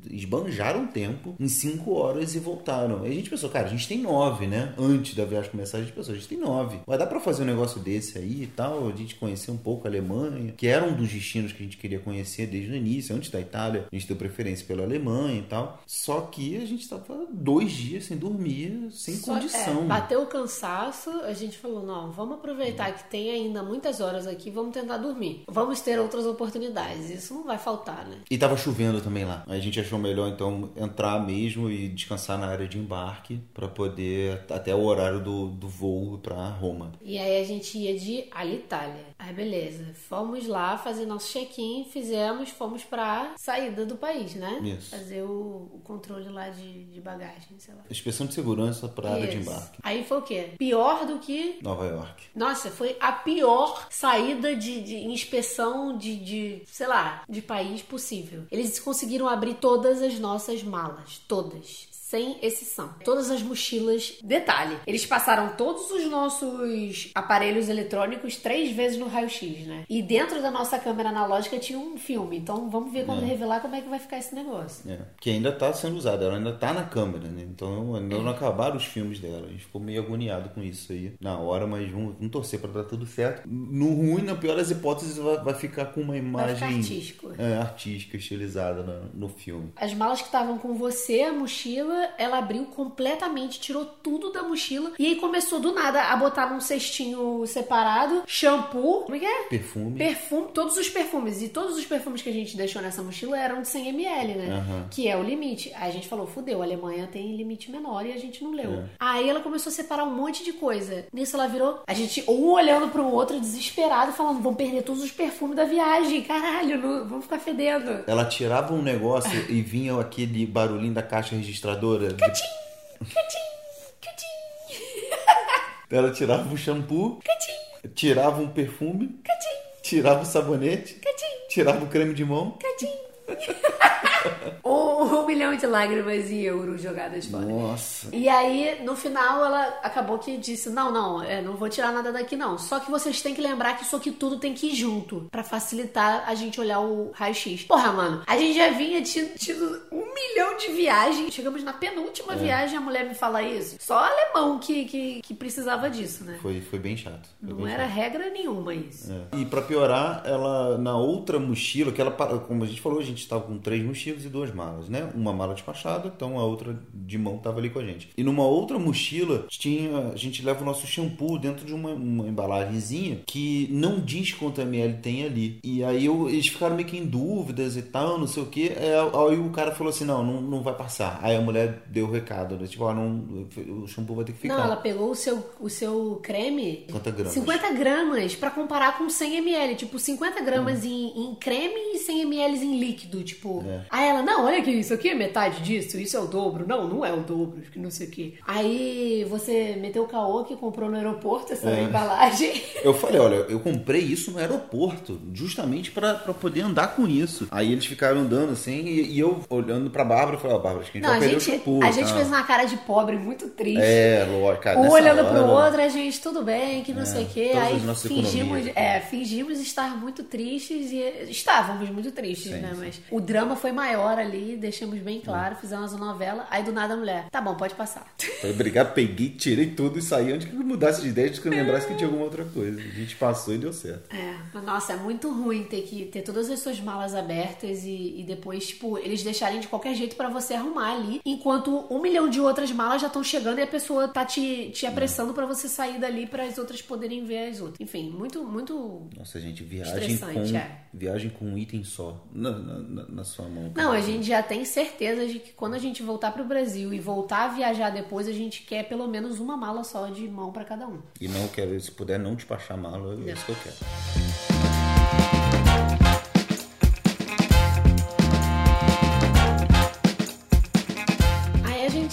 esbanjaram tempo em cinco horas e voltaram. Aí a gente pensou, cara, a gente tem nove, né? Antes da viagem começar, a gente pensou, a gente tem nove. Vai dar para fazer um negócio desse aí e tal, a gente conhecer um pouco a Alemanha, que era um dos destinos que a gente queria conhecer desde o início, antes da Itália, a gente deu preferência pela Alemanha e tal. Só que a gente estava dois dias sem dormir, sem Só, condição. É, bateu o cansaço, a gente falou, não, vamos aproveitar que tem ainda muitas horas aqui, vamos tentar dormir. Vamos ter outras oportunidades, isso não vai faltar, né? E tava chovendo também lá. A gente achou melhor então entrar mesmo e descansar na área de embarque para poder até o horário do, do voo para Roma. E aí a gente ia de Alitalia. Aí beleza, fomos lá fazer nosso check-in, fizemos, fomos pra saída do país, né? Isso. Fazer o, o controle lá de, de bagagem, sei lá. Inspeção de segurança pra área de embarque. Aí foi o quê? Pior do que. Nova York. Nossa, foi a pior saída de, de inspeção de, de, sei lá, de país possível. Eles conseguiram abrir todas as nossas malas. Todas sem exceção. Todas as mochilas. Detalhe, eles passaram todos os nossos aparelhos eletrônicos três vezes no raio-x, né? E dentro da nossa câmera analógica tinha um filme. Então vamos ver quando é. revelar como é que vai ficar esse negócio. É. Que ainda tá sendo usado, ela ainda tá na câmera, né? Então ainda não acabaram os filmes dela. A gente ficou meio agoniado com isso aí na hora, mas vamos, vamos torcer para dar tudo certo. No ruim, na pior das hipóteses, vai, vai ficar com uma imagem artístico. É, artística, estilizada no, no filme. As malas que estavam com você, a mochila ela abriu completamente, tirou tudo da mochila e aí começou do nada a botar num cestinho separado shampoo, como é que é? Perfume. Perfume, todos os perfumes. E todos os perfumes que a gente deixou nessa mochila eram de 100ml, né? Uhum. Que é o limite. Aí a gente falou, fudeu, a Alemanha tem limite menor e a gente não leu. É. Aí ela começou a separar um monte de coisa. Nisso ela virou, a gente um olhando pro outro, desesperado, falando, vamos perder todos os perfumes da viagem, caralho, não, vamos ficar fedendo. Ela tirava um negócio e vinha aquele barulhinho da caixa registradora vassoura. Catim! Catim! Catim! Ela tirava o shampoo. Catim! Tirava um perfume. Catim! Tirava o sabonete. Catim! Tirava o creme de mão. Catim! um, um milhão de lágrimas em euros jogadas fora. Nossa. E aí, no final, ela acabou que disse: Não, não, é, não vou tirar nada daqui, não. Só que vocês têm que lembrar que isso aqui tudo tem que ir junto pra facilitar a gente olhar o raio-x. Porra, mano, a gente já vinha tido, tido um milhão de viagens. Chegamos na penúltima É. viagem, a mulher me fala isso. Só alemão que, que, que precisava disso, né? Foi, foi bem chato. Foi Não bem era chato. regra nenhuma isso. É. E pra piorar, ela na outra mochila, que ela, como a gente falou, a gente estava com três mochilas e duas malas, né? Uma mala despachada, então a outra de mão tava ali com a gente. E numa outra mochila tinha, a gente leva o nosso shampoo dentro de uma, uma embalagenzinha que não diz quanto ml tem ali. E aí eu- eles ficaram meio que em dúvidas e tal, não sei o que. Aí o cara falou assim, não, não, não vai passar. Aí a mulher deu o recado, né? tipo, ó, não, o shampoo vai ter que ficar. Não, ela pegou o seu, o seu creme. 50 gramas. 50 gramas pra comparar com 100 ml. Tipo, 50 gramas Hum. em, em creme e 100 ml em líquido. Tipo, É. aí ela, não, olha aqui, isso aqui é metade disso, isso é o dobro. Não, não é o dobro, que não sei o quê. Aí você meteu o caô que comprou no aeroporto essa É. embalagem. Eu falei, olha, eu comprei isso no aeroporto, justamente pra pra poder andar com isso. Aí eles ficaram andando assim, e, e eu olhando pra Bárbara, eu falei, ó, Bárbara, acho que a gente Não, vai a perder gente, o shampoo. a gente tá? fez uma cara de pobre muito triste. É, lógico, cara. Um olhando pro hora- outro, a gente, tudo bem, que não sei o quê. Aí fingimos, economias. é, fingimos estar muito tristes e estávamos muito tristes, Sim, né? sim. Mas o drama foi maior ali, deixamos bem claro, fizemos a novela. Aí do nada a mulher, tá bom, pode passar. Falei, obrigado, peguei, tirei tudo e saí antes que eu mudasse de ideia, antes que eu lembrasse que tinha alguma outra coisa. A gente passou e deu certo. É, mas nossa, é muito ruim ter que ter todas as suas malas abertas e, e depois, tipo, eles deixarem de qualquer jeito pra você arrumar ali, enquanto um milhão de outras malas já estão chegando e a pessoa tá te, te apressando pra você sair dali para as outras poderem ver as outras. Enfim, muito, muito Nossa, gente, viagem Estressante, com, é. Viagem com um item só na, na, na- sua mão. Não, a gente já tem certeza de que quando a gente voltar pro Brasil e voltar a viajar depois, a gente quer pelo menos uma mala só de mão pra cada um. E não quero, se puder não despachar mala, é isso que eu quero.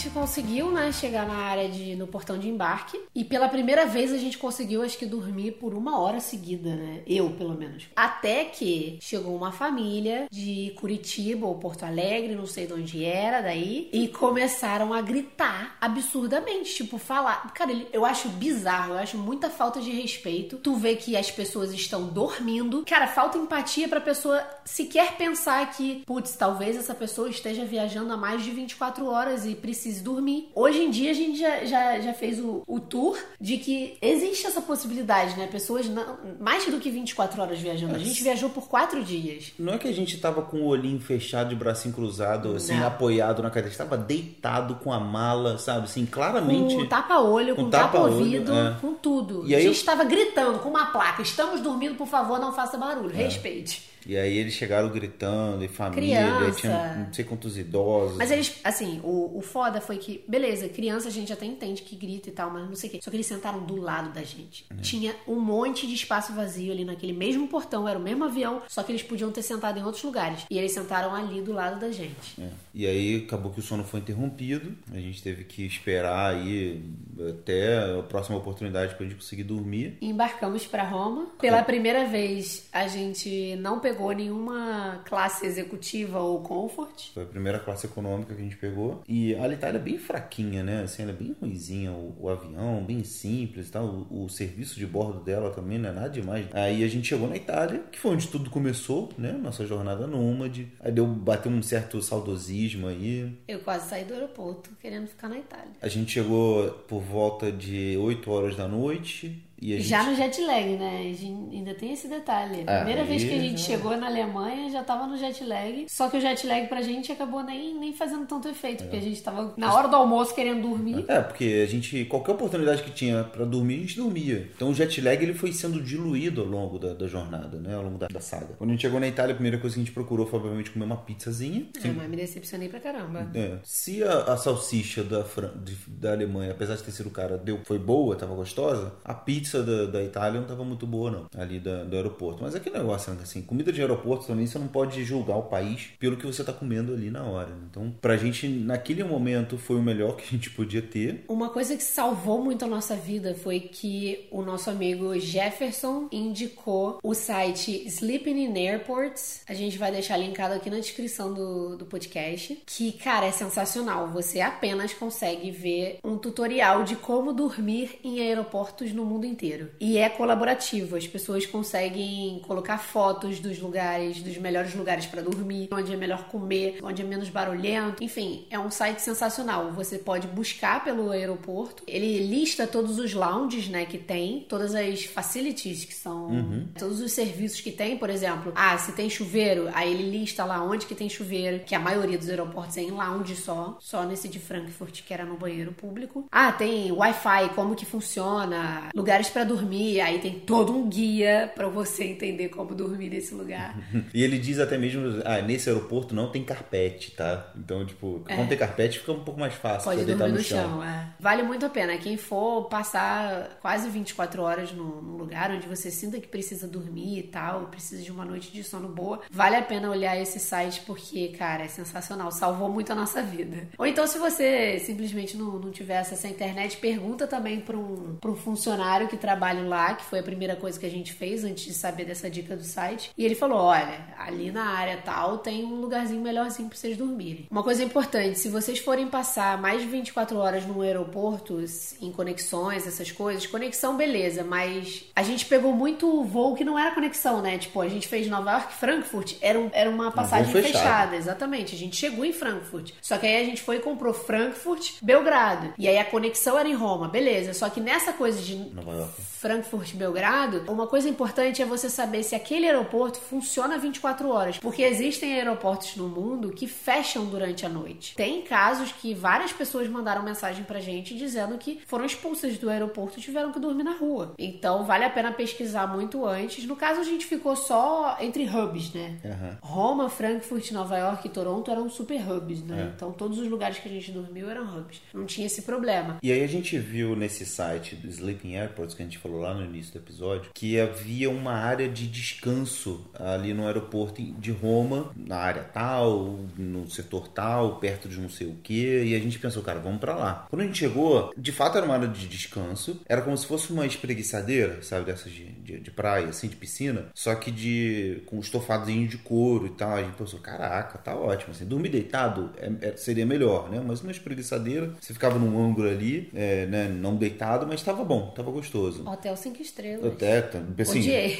Gente conseguiu, né, chegar na área de no portão de embarque e pela primeira vez a gente conseguiu acho que dormir por uma hora seguida, né? Eu, pelo menos. Até que chegou uma família de Curitiba ou Porto Alegre, não sei de onde era, daí, e começaram a gritar absurdamente, tipo falar, cara, eu acho bizarro, eu acho muita falta de respeito. Tu vê que as pessoas estão dormindo. Cara, falta empatia pra pessoa sequer pensar que, putz, talvez essa pessoa esteja viajando há mais de 24 horas e precise dormir. Hoje em dia a gente já, já, já fez o, o tour de que existe essa possibilidade, né? Pessoas não, mais do que 24 horas viajando. A gente viajou por 4 dias. Não é que a gente tava com o olhinho fechado, de bracinho cruzado, assim, Não. apoiado na cadeira. A gente tava deitado com a mala, sabe? Assim, claramente. Com tapa-olho, com, com tapa-ouvido, tapa-olho, é. com tudo. E a gente eu- estava gritando com uma placa: estamos dormindo, por favor, não faça barulho. É. Respeite. E aí eles chegaram gritando, e família, e Criança. tinha não sei quantos idosos. Mas eles, assim, o, o foda foi que, beleza, criança a gente até entende que grita e tal, mas não sei o quê. Só que eles sentaram do lado da gente. É. Tinha um monte de espaço vazio ali naquele mesmo portão, era o mesmo avião, só que eles podiam ter sentado em outros lugares. E eles sentaram ali do lado da gente. É. E aí acabou que o sono foi interrompido. A gente teve que esperar aí até a próxima oportunidade pra gente conseguir dormir. E Embarcamos pra Roma. Pela primeira vez, a gente não pegou nenhuma classe executiva ou comfort. Foi a primeira classe econômica que a gente pegou. E a Itália é bem fraquinha, né? Assim, ela é bem ruizinha, o, o avião, bem simples e tal. O, o serviço de bordo dela também não é nada demais. Aí a gente chegou na Itália, que foi onde tudo começou, né? Nossa jornada nômade. Aí deu, bateu um certo saudosismo aí. Eu quase saí do aeroporto querendo ficar na Itália. A gente chegou por volta de 8 horas da noite. E gente... Já no jet lag, né? A gente ainda tem esse detalhe. A Ah, primeira vez que a gente chegou na Alemanha já tava no jet lag. Só que o jet lag pra gente acabou nem, nem fazendo tanto efeito, porque a gente tava na hora do almoço querendo dormir. É, porque a gente, qualquer oportunidade que tinha pra dormir, a gente dormia. Então o jet lag ele foi sendo diluído ao longo da, da jornada, né? Ao longo da, da saga. Quando a gente chegou na Itália, a primeira coisa que a gente procurou foi, obviamente, comer uma pizzazinha. É, mas me decepcionei pra caramba. É, se a, a salsicha da, Fran- da Alemanha, apesar de ter sido cara, deu, foi boa, tava gostosa, a pizza pizza da, da Itália não tava muito boa, não, ali da, do aeroporto. Mas é que negócio, né? assim, comida de aeroporto também você não pode julgar o país pelo que você tá comendo ali na hora. Então, pra gente, naquele momento, foi o melhor que a gente podia ter. Uma coisa que salvou muito a nossa vida foi que o nosso amigo Jefferson indicou o site Sleeping in Airports. A gente vai deixar linkado aqui na descrição do, do podcast. Que, cara, é sensacional. Você apenas consegue ver um tutorial de como dormir em aeroportos no mundo inteiro. E é colaborativo. As pessoas conseguem colocar fotos dos lugares, dos melhores lugares para dormir, onde é melhor comer, onde é menos barulhento. Enfim, é um site sensacional. Você pode buscar pelo aeroporto. Ele lista todos os lounges, né, que tem, todas as facilities que são, uhum. todos os serviços que tem, por exemplo. Ah, se tem chuveiro, aí ele lista lá onde que tem chuveiro, que a maioria dos aeroportos é em lounge só, só nesse de Frankfurt que era no banheiro público. Ah, tem Wi-Fi, como que funciona, lugares para dormir, aí tem todo um guia para você entender como dormir nesse lugar. e ele diz até mesmo, ah, nesse aeroporto não tem carpete, tá? Então, tipo, é. quando tem carpete fica um pouco mais fácil Pode dormir no, no chão. chão é. Vale muito a pena. Quem for passar quase 24 horas num lugar onde você sinta que precisa dormir e tal, precisa de uma noite de sono boa, vale a pena olhar esse site porque, cara, é sensacional. Salvou muito a nossa vida. Ou então, se você simplesmente não, não tiver essa internet, pergunta também para um, pra um funcionário que lá, que foi a primeira coisa que a gente fez antes de saber dessa dica do site. E ele falou: olha, ali na área tal tem um lugarzinho melhorzinho pra vocês dormirem. Uma coisa importante: se vocês forem passar mais de 24 horas no aeroporto, em conexões, essas coisas, conexão, beleza, mas a gente pegou muito voo que não era conexão, né? Tipo, a gente fez Nova York, Frankfurt, era, um, era uma passagem fechada. fechada, exatamente. A gente chegou em Frankfurt. Só que aí a gente foi e comprou Frankfurt, Belgrado. E aí a conexão era em Roma, beleza. Só que nessa coisa de Nova York. Frankfurt, Belgrado, uma coisa importante é você saber se aquele aeroporto funciona 24 horas, porque existem aeroportos no mundo que fecham durante a noite. Tem casos que várias pessoas mandaram mensagem pra gente dizendo que foram expulsas do aeroporto e tiveram que dormir na rua. Então vale a pena pesquisar muito antes. No caso, a gente ficou só entre hubs, né? Uhum. Roma, Frankfurt, Nova York e Toronto eram super hubs, né? É. Então todos os lugares que a gente dormiu eram hubs. Não tinha esse problema. E aí a gente viu nesse site do Sleeping Que a gente falou lá no início do episódio que havia uma área de descanso ali no aeroporto de Roma, na área tal, no setor tal, perto de não sei o que, e a gente pensou, cara, vamos para lá. Quando a gente chegou, de fato era uma área de descanso, era como se fosse uma espreguiçadeira, sabe, dessas de, de, de praia, assim, de piscina, só que de com estofadozinho de couro e tal. A gente pensou, caraca, tá ótimo, assim, dormir deitado é, é, seria melhor, né? Mas uma espreguiçadeira, você ficava num ângulo ali, é, né, não deitado, mas estava bom, estava gostoso. Hotel cinco estrelas. Até, assim, Odiei.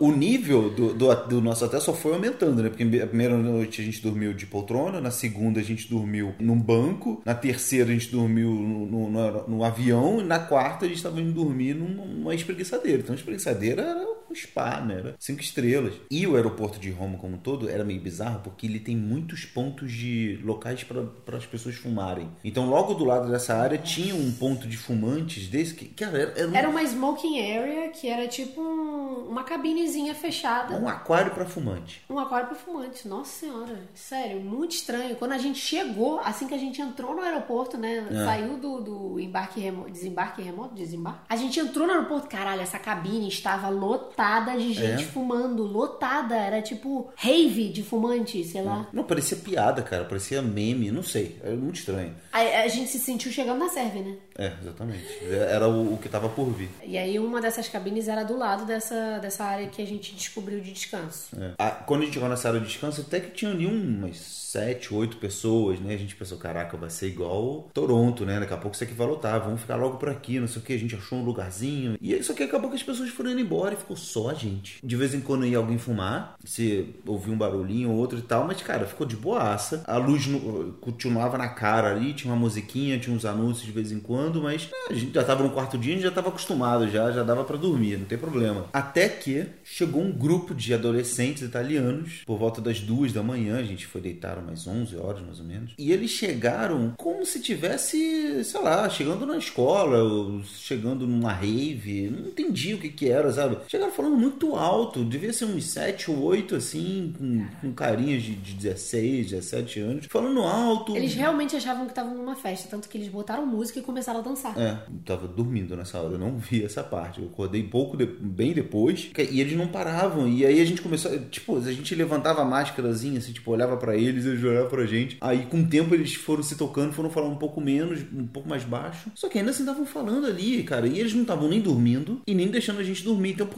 o nível do, do, do, nosso hotel só foi aumentando, né? Porque a primeira noite a gente dormiu de poltrona, na segunda a gente dormiu num banco, na terceira a gente dormiu no, no, no, avião, e na quarta a gente estava indo dormir numa espreguiçadeira. Então a espreguiçadeira era spa, né? Era cinco estrelas. E o aeroporto de Roma como um todo era meio bizarro porque ele tem muitos pontos de locais para as pessoas fumarem. Então logo do lado dessa área tinha um ponto de fumantes desse que, cara, era, era, um... era uma smoking area que era tipo um, uma cabinezinha fechada. Um aquário para fumante. Um aquário para fumante. Nossa senhora, sério, muito estranho. Quando a gente chegou, assim que a gente entrou no aeroporto, né, é. saiu do, do embarque remoto, desembarque remoto, desembarque. A gente entrou no aeroporto, caralho, essa cabine estava lotada de gente é. fumando, lotada, era tipo rave de fumante, sei lá. Não, parecia piada, cara, parecia meme, não sei, era muito estranho. A, a gente se sentiu chegando na serve, né? É, exatamente. Era o, o que tava por vir. E aí uma dessas cabines era do lado dessa, dessa área que a gente descobriu de descanso. É. A, quando a gente chegou nessa área de descanso, até que tinha ali umas sete, oito pessoas, né? A gente pensou, caraca, vai ser igual Toronto, né? Daqui a pouco isso aqui vai lotar, vamos ficar logo por aqui, não sei o que. A gente achou um lugarzinho. E isso aqui acabou que as pessoas foram indo embora e ficou só a gente. De vez em quando ia alguém fumar, se ouvia um barulhinho ou outro e tal, mas, cara, ficou de boaça. A luz no, continuava na cara ali, tinha uma musiquinha, tinha uns anúncios de vez em quando, mas a gente já tava no quarto dia, a gente já tava acostumado já, já dava para dormir, não tem problema. Até que chegou um grupo de adolescentes italianos, por volta das duas da manhã, a gente foi deitar umas 11 horas mais ou menos. E eles chegaram como se tivesse, sei lá, chegando na escola, ou chegando numa rave, não entendi o que que era, sabe? Chegaram falando muito alto, devia ser uns 7 ou 8, assim, com, com carinhas de, de 16, 17 anos, falando alto. Eles realmente achavam que estavam numa festa, tanto que eles botaram música e começaram a dançar. É, eu tava dormindo nessa hora, eu não vi essa parte. Eu acordei pouco, de- bem depois, e eles não paravam. E aí a gente começou, tipo, a gente levantava a máscarazinha, assim, tipo, olhava pra eles eles olhavam pra gente. Aí com o tempo eles foram se tocando, foram falar um pouco menos, um pouco mais baixo. Só que ainda assim estavam falando ali, cara. E eles não estavam nem dormindo e nem deixando a gente dormir. Então,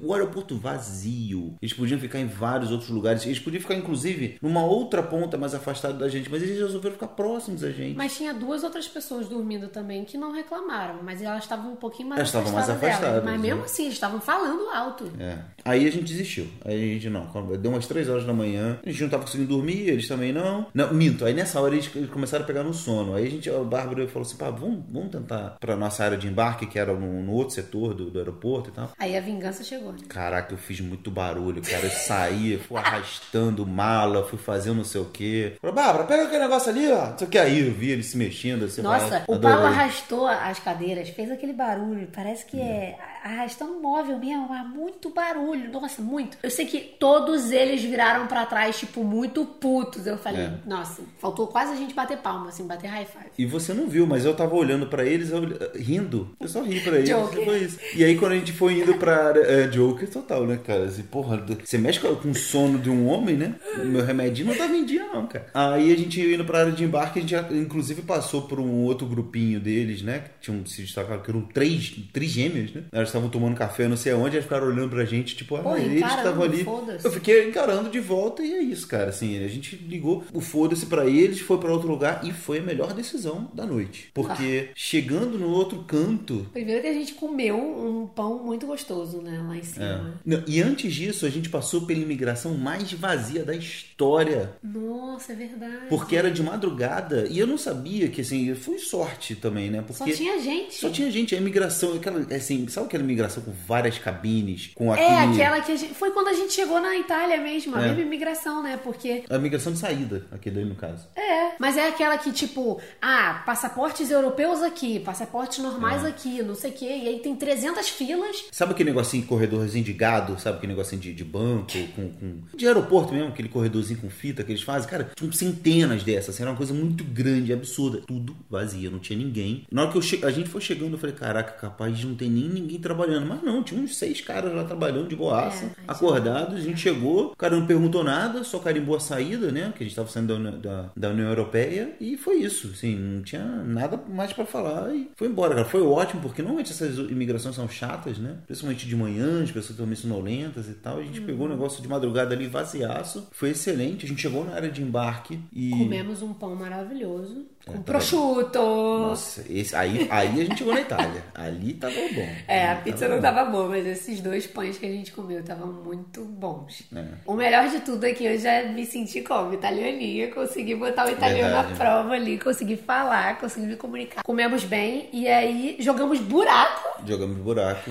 o aeroporto vazio. Eles podiam ficar em vários outros lugares. Eles podiam ficar, inclusive, numa outra ponta mais afastada da gente. Mas eles resolveram ficar próximos da gente. Mas tinha duas outras pessoas dormindo também que não reclamaram, mas elas estavam um pouquinho mais Elas estavam mais afastadas delas. afastadas, Mas mesmo né? assim, eles estavam falando alto. É. Aí a gente desistiu. Aí a gente não. Deu umas 3 horas da manhã, a gente não tava conseguindo dormir, eles também não. Não, minto. Aí nessa hora eles eles começaram a pegar no sono. Aí a gente, a Bárbara falou assim: pá, vamos, vamos tentar pra nossa área de embarque, que era no, no outro setor do, do aeroporto e tal. Aí a vingança chegou. Né? Caraca, eu fiz muito barulho, cara. Eu saía, fui arrastando mala, fui fazendo não sei o quê. Falei, Bárbara, pega aquele negócio ali, ó. Não sei o que. Aí eu vi ele se mexendo assim. Nossa, vai, o. Paulo arrastou as cadeiras, fez aquele barulho. Parece que é arrastando móvel mesmo, mas muito barulho. Nossa, muito. Eu sei que todos eles viraram pra trás, tipo, muito putos. Eu falei, É. nossa, faltou quase a gente bater palma, assim, bater high five. E você não viu, mas eu tava olhando pra eles, eu, rindo. Eu só ri pra eles. Foi isso. E aí quando a gente foi indo pra área. É, Joker total, né, cara? Assim, porra, você mexe com o sono de um homem, né? O meu remedinho não tava em dia, não, cara. Aí a gente ia indo pra área de embarque, a gente já, inclusive passou por um outro grupinho deles, né? Que tinham se destacado, que eram três, três gêmeos, né? Elas estavam tomando café, não sei aonde, eles ficaram olhando pra gente, tipo, ah, Pô, eles estavam ali. Eu fiquei encarando de volta e é isso, cara. Assim, a gente ligou o foda-se pra eles, foi pra outro lugar e foi a melhor decisão da noite. Porque chegando no outro canto. Primeiro que a gente comeu um pão muito gostoso, né, lá em cima. Não, e antes disso, a gente passou pela imigração mais vazia da história. Nossa, é verdade. Porque era de madrugada e eu não sabia que, assim, foi sorte também, né? Só Porque tinha gente. só tinha gente. A imigração, aquela, assim, sabe aquela imigração com várias cabines? Com É, aquela que a gente. Foi quando a gente chegou na Itália mesmo, a É. mesma imigração, né? Porque. A imigração de saída, aquele ali no caso. É, mas é aquela que, tipo, ah, passaportes europeus aqui, passaportes normais É. aqui, não sei o quê, e aí tem 300 filas. Sabe aquele negocinho, corredorzinho de gado? Sabe aquele negocinho de, de banco, com, com- De aeroporto mesmo, aquele corredorzinho com fita que eles fazem? Cara, tinham centenas dessas, assim, era uma coisa muito grande, absurda. Tudo vazio, não tinha ninguém. Na hora que eu che... a gente foi chegando, eu falei, caraca, capaz de não ter nem ninguém trabalhando. Mas não, tinha uns seis caras lá trabalhando de boaça, É, acordados. A gente chegou, o cara não perguntou nada, só carimbou a saída, né? Que a gente tava saindo da, da, da União Europeia. E foi isso, assim, não tinha nada mais pra falar. E foi embora, cara. Foi ótimo, porque normalmente essas imigrações são chatas, né? Principalmente de manhã, as pessoas estão meio sonolentas e tal. A gente pegou o negócio de madrugada ali vaziaço. Foi excelente. A gente chegou na área de embarque e. Comemos um pão maravilhoso, com tava- prosciutto. Nossa, esse, aí, aí a gente chegou na Itália. Ali tava bom. É, a pizza tava não bom. tava boa, mas esses dois pães que a gente comeu estavam muito bons. É. O melhor de tudo é que eu já me senti como italianinha, consegui botar o italiano Verdade. na prova ali, consegui falar, consegui me comunicar. Comemos bem e aí jogamos buraco. Jogamos buraco.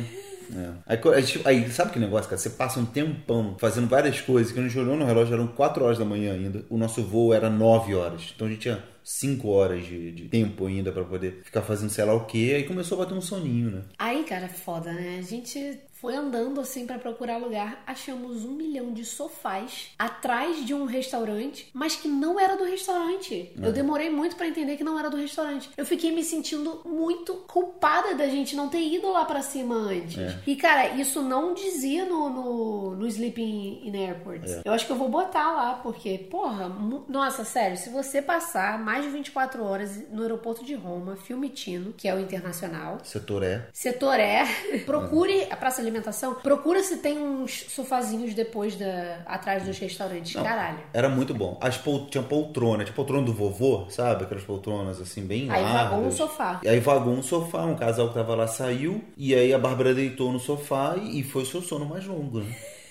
É. Aí, aí, sabe que negócio, cara? Você passa um tempão fazendo várias coisas, que a gente olhou no relógio, eram 4 horas da manhã ainda. O nosso voo era 9 horas. Então a gente tinha 5 horas de, de tempo ainda pra poder ficar fazendo sei lá o quê. Aí começou a bater um soninho, né? Aí, cara, foda, né? A gente foi andando assim pra procurar lugar, achamos um milhão de sofás atrás de um restaurante, mas que não era do restaurante. Eu demorei muito pra entender que não era do restaurante. Eu fiquei me sentindo muito culpada da gente não ter ido lá pra cima antes. E, cara, isso não dizia no, no, no Sleeping in Airports. Eu acho que eu vou botar lá, porque, porra, nossa, sério, se você passar mais de 24 horas no aeroporto de Roma, Fiumicino, que é o internacional, Setor é. Setor é. Procure a praça de alimentação. Procura se tem uns sofazinhos depois da. atrás dos restaurantes. Caralho. Era muito bom. As pol... Tinha poltrona, tinha poltrona do vovô, sabe? Aquelas poltronas assim, bem Aí largas. vagou um sofá. E aí vagou um sofá, um casal que tava lá saiu, e aí a Bárbara deitou no sofá e foi o seu sono mais longo, né?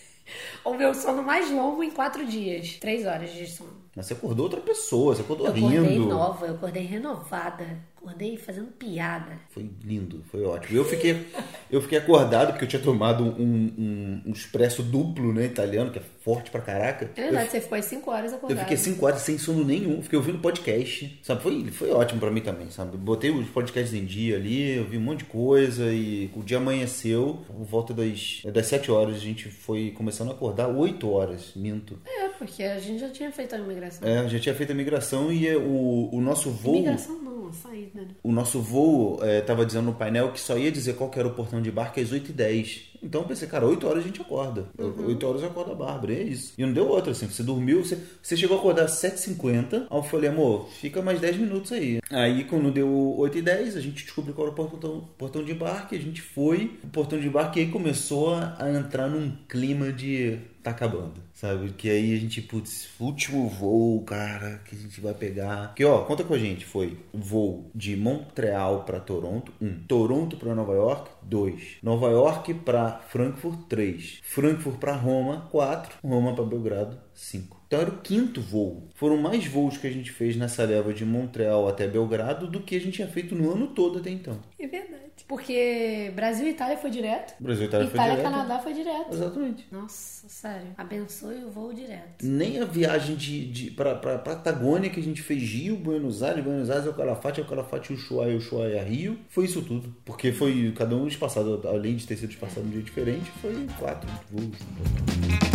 O meu sono mais longo em quatro dias. Três horas de sono. Mas você acordou outra pessoa, você acordou Eu rindo. acordei nova, eu acordei renovada, acordei fazendo piada. Foi lindo, foi ótimo. Eu fiquei, eu fiquei acordado porque eu tinha tomado um, um, um expresso duplo, né, italiano, que é forte pra caraca. É verdade, você ficou aí 5 horas Eu acordado. fiquei 5 horas sem sono nenhum, fiquei ouvindo podcast, sabe? Foi, foi ótimo pra mim também, sabe? Botei os podcasts em dia ali, eu vi um monte de coisa e o dia amanheceu, por volta das, das 7 horas a gente foi começando a acordar, 8 horas, minto. É, porque a gente já tinha feito a imigração. É, já tinha feito a migração e é, o, o nosso voo... Imigração não, a saída, né? O nosso voo estava dizendo no painel que só ia dizer qual era o portão de embarque às 8h10. Então eu pensei, cara, 8 horas a gente acorda. 8 horas eu acordo a Bárbara, é isso. E não deu outra, assim. Você dormiu, você, você chegou a acordar às 7h50. Aí eu falei, amor, fica mais 10 minutos aí. Aí quando deu 8h10, a gente descobriu qual era o portão, portão de embarque. A gente foi, o portão de embarque e aí começou a entrar num clima de tá acabando, sabe? Que aí a gente, putz, último voo, cara, que a gente vai pegar. Que ó, conta com a gente, foi voo de Montreal para Toronto, um. Toronto para Nova York, dois. Nova York para Frankfurt, três. Frankfurt para Roma, quatro. Roma para Belgrado, cinco. Então era o quinto voo. Foram mais voos que a gente fez nessa leva de Montreal até Belgrado do que a gente tinha feito no ano todo até então. É verdade. Porque Brasil e Itália foi direto. Brasil e Itália foi Itália e direto. Canadá foi direto. Exatamente. Nossa, sério. Abençoe o voo direto. Nem a viagem de, de, pra, pra Patagônia que a gente fez Rio, Buenos Aires, Buenos Aires ao Calafate, ao Calafate, Ushuaia, Ushuaia, Rio. Foi isso tudo. Porque foi cada um espaçado, além de ter sido espaçado um dia diferente, foi quatro voos.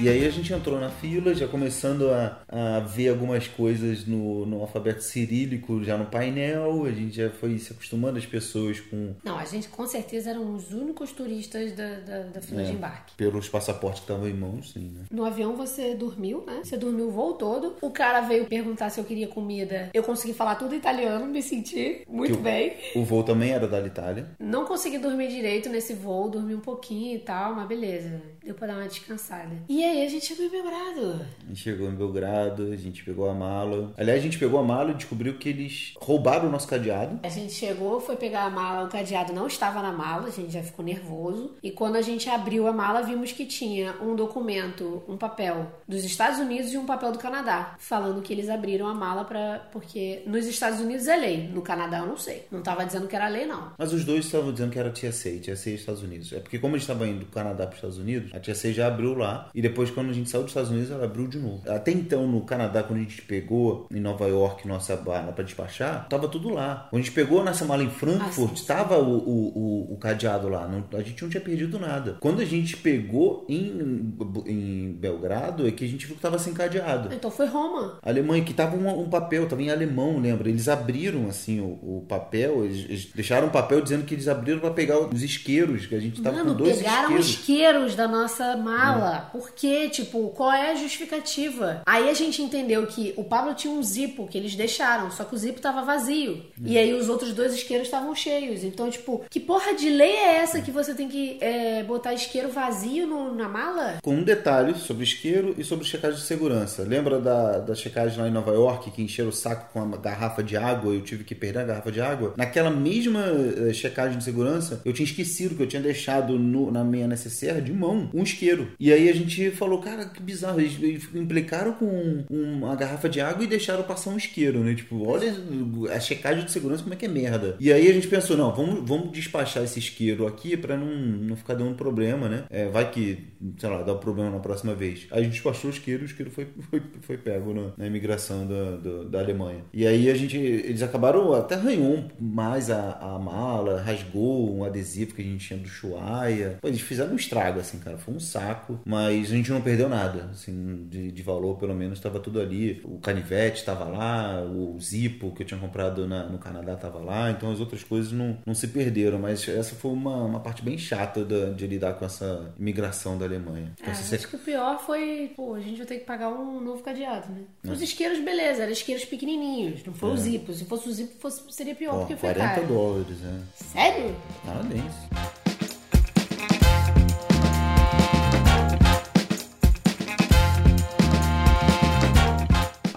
E aí a gente entrou na fila, já começando a, a ver algumas coisas no, no alfabeto cirílico já no painel, a gente já foi se acostumando as pessoas com Não, a gente com certeza eram os únicos turistas da, da, da fila É. de embarque. pelos passaportes que estavam em mãos, sim, né? No avião você dormiu, né? Você dormiu o voo todo. O cara veio perguntar se eu queria comida. Eu consegui falar tudo italiano, me senti muito Que o- bem. O voo também era da Itália. Não consegui dormir direito nesse voo, dormi um pouquinho e tal, mas beleza. Deu pra dar uma descansada. E aí a gente chegou em Belgrado. A gente chegou em Belgrado, a gente pegou a mala. Aliás, a gente pegou a mala e descobriu que eles roubaram o nosso cadeado. A gente chegou, foi pegar a mala, o cadeado não estava na mala, a gente já ficou nervoso. E quando a gente abriu a mala, vimos que tinha um documento, um papel dos Estados Unidos e um papel do Canadá, falando que eles abriram a mala para porque nos Estados Unidos é lei, no Canadá eu não sei. Não tava dizendo que era lei não. Mas os dois estavam dizendo que era TSA, TSA Estados Unidos. É porque como a gente estava indo do Canadá para os Estados Unidos, a TSA já abriu lá. E depois, quando a gente saiu dos Estados Unidos, ela abriu de novo. Até então, no Canadá, quando a gente pegou em Nova York nossa bala para despachar, tava tudo lá. Quando a gente pegou nossa mala em Frankfurt, Ah, sim. estava o, o, o, o cadeado lá. Não- a gente não tinha perdido nada. Quando a gente pegou em, em Belgrado, é que a gente viu que tava sem cadeado. Então foi Roma. A Alemanha, que tava um, um papel, tava em alemão, lembra? Eles abriram assim o, o papel, eles, eles deixaram um papel dizendo que eles abriram para pegar os isqueiros, que a gente tava Mano, com dois pegaram isqueiros. isqueiros da nossa mala. Por quê? Tipo, qual é a justificativa? Aí a gente entendeu que o Pablo tinha um zipo que eles deixaram, só que o zipo tava vazio. E aí os outros dois isqueiros estavam cheios. Então, tipo, que porra de lei é essa que você tem que é, botar isqueiro vazio no- na mala? Com um detalhe sobre isqueiro e sobre checagem de segurança. Lembra da, da checagem lá em Nova York que encheram o saco com uma garrafa de água e eu tive que perder a garrafa de água? Naquela mesma eh, checagem de segurança, eu tinha esquecido que eu tinha deixado no- na minha necessaire de mão um isqueiro. E aí a gente falou, cara, que bizarro. Eles, implicaram com um- uma garrafa de água e deixaram passar um isqueiro, né? Tipo, olha a checagem de segurança como é que é merda. E aí a gente pensou, não, vamos, vamos despachar esse isqueiro aqui pra não, não ficar dando problema, né? É, vai que, sei lá, dá um problema na próxima vez. Aí a gente despachou o isqueiro, o isqueiro foi, foi, foi pego na, na imigração da, da, da Alemanha. E aí a gente, eles acabaram, até arranhou mais a, a mala, rasgou um adesivo que a gente tinha do Chuaia. Pô, eles fizeram um estrago, assim, cara, foi um saco. Mas a gente não perdeu nada, assim, de, de valor, pelo menos, estava tudo ali. O canivete estava lá, o zipo que eu tinha comprado na- no Canadá estava lá, então as outras coisas não, não se perderam. Mas essa foi uma, uma parte bem chata da- de lidar com essa imigração da Alemanha. É, Então, acho que o pior foi, pô, a gente vai ter que pagar um novo cadeado, né? Os isqueiros, beleza, eram isqueiros pequenininhos, não foi o zipo. Se fosse o zipo, fosse, seria pior, Ó, porque foi 40 caro. dólares, né? Sério? Canadense.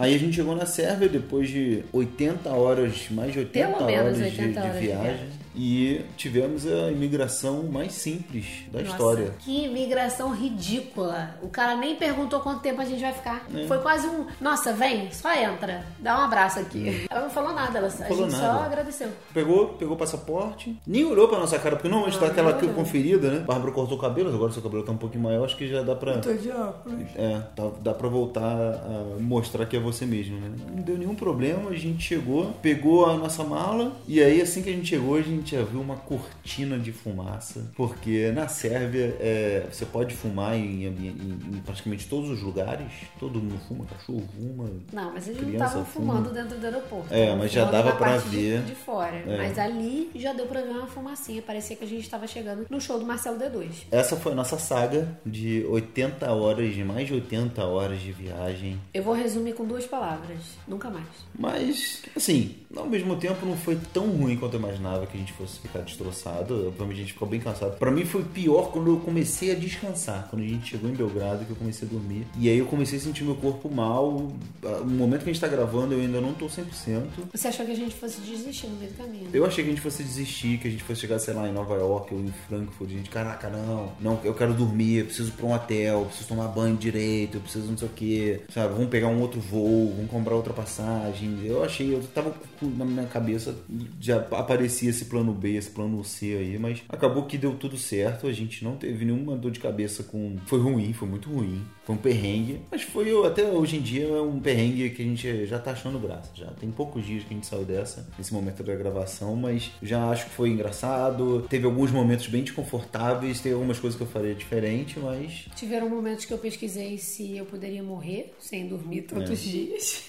Aí a gente chegou na Sérvia depois de 80 horas, mais de 80 Pelo menos horas, 80 de, de horas de viagem. viagem. E tivemos a imigração mais simples da Nossa, história. Que imigração ridícula. O cara nem perguntou quanto tempo a gente vai ficar. É. Foi quase um. Nossa, vem, só entra. Dá um abraço aqui. Ela não falou nada, ela, a falou gente nada. só agradeceu. Pegou, pegou o passaporte, nem olhou pra nossa cara, porque normalmente tá Não, aquela não que- olhou. conferida, né? Bárbara cortou o cabelo, agora seu cabelo tá um pouquinho maior, acho que já dá pra. de óculos. É, tá- dá pra voltar a mostrar que é você mesmo, né? Não deu nenhum problema, a gente chegou, pegou a nossa mala e aí assim que a gente chegou, a gente já viu uma cortina de fumaça, porque na Sérvia é, você pode fumar em, em- em praticamente todos os lugares, todo mundo fuma, cachorro fuma. Não, mas eles não estavam fuma. fumando dentro do aeroporto. É, mas já dava pra parte de- ver. De, fora. É. Mas ali já deu pra ver uma fumacinha. Parecia que a gente tava chegando no show do Marcelo D2. Essa foi a nossa saga de 80 horas, de mais de 80 horas de viagem. Eu vou resumir com duas palavras. Nunca mais. Mas, assim, ao mesmo tempo não foi tão ruim quanto eu imaginava que a gente fosse ficar destroçado. Obviamente a gente ficou bem cansado. Pra mim foi pior quando eu comecei a descansar. Quando a gente chegou em Belgrado, que eu comecei a dormir. E aí eu comecei a sentir meu corpo mal. No momento que a gente tá gravando, eu ainda não tô 100%. Você achou que a gente fosse desistir no meio do caminho? Eu achei que a gente fosse desistir, que a gente fosse chegar, sei lá, em Nova York ou em Frankfurt. A gente, caraca, não, não, eu quero dormir, eu preciso ir pra um hotel, eu preciso tomar banho direito, eu preciso não sei o que, sabe? Vamos pegar um outro voo, vamos comprar outra passagem. Eu achei, eu tava na minha cabeça, já aparecia esse plano B, esse plano C aí, mas acabou que deu tudo certo, a gente não teve nenhuma dor de cabeça com. Foi ruim, foi muito ruim. Foi um perrengue, mas foi até hoje em dia é um perrengue que a gente já tá achando o braço. Já tem poucos dias que a gente saiu dessa, nesse momento da gravação, mas já acho que foi engraçado. Teve alguns momentos bem desconfortáveis, teve algumas coisas que eu faria diferente, mas Tiveram momentos que eu pesquisei se eu poderia morrer sem dormir tantos É. dias.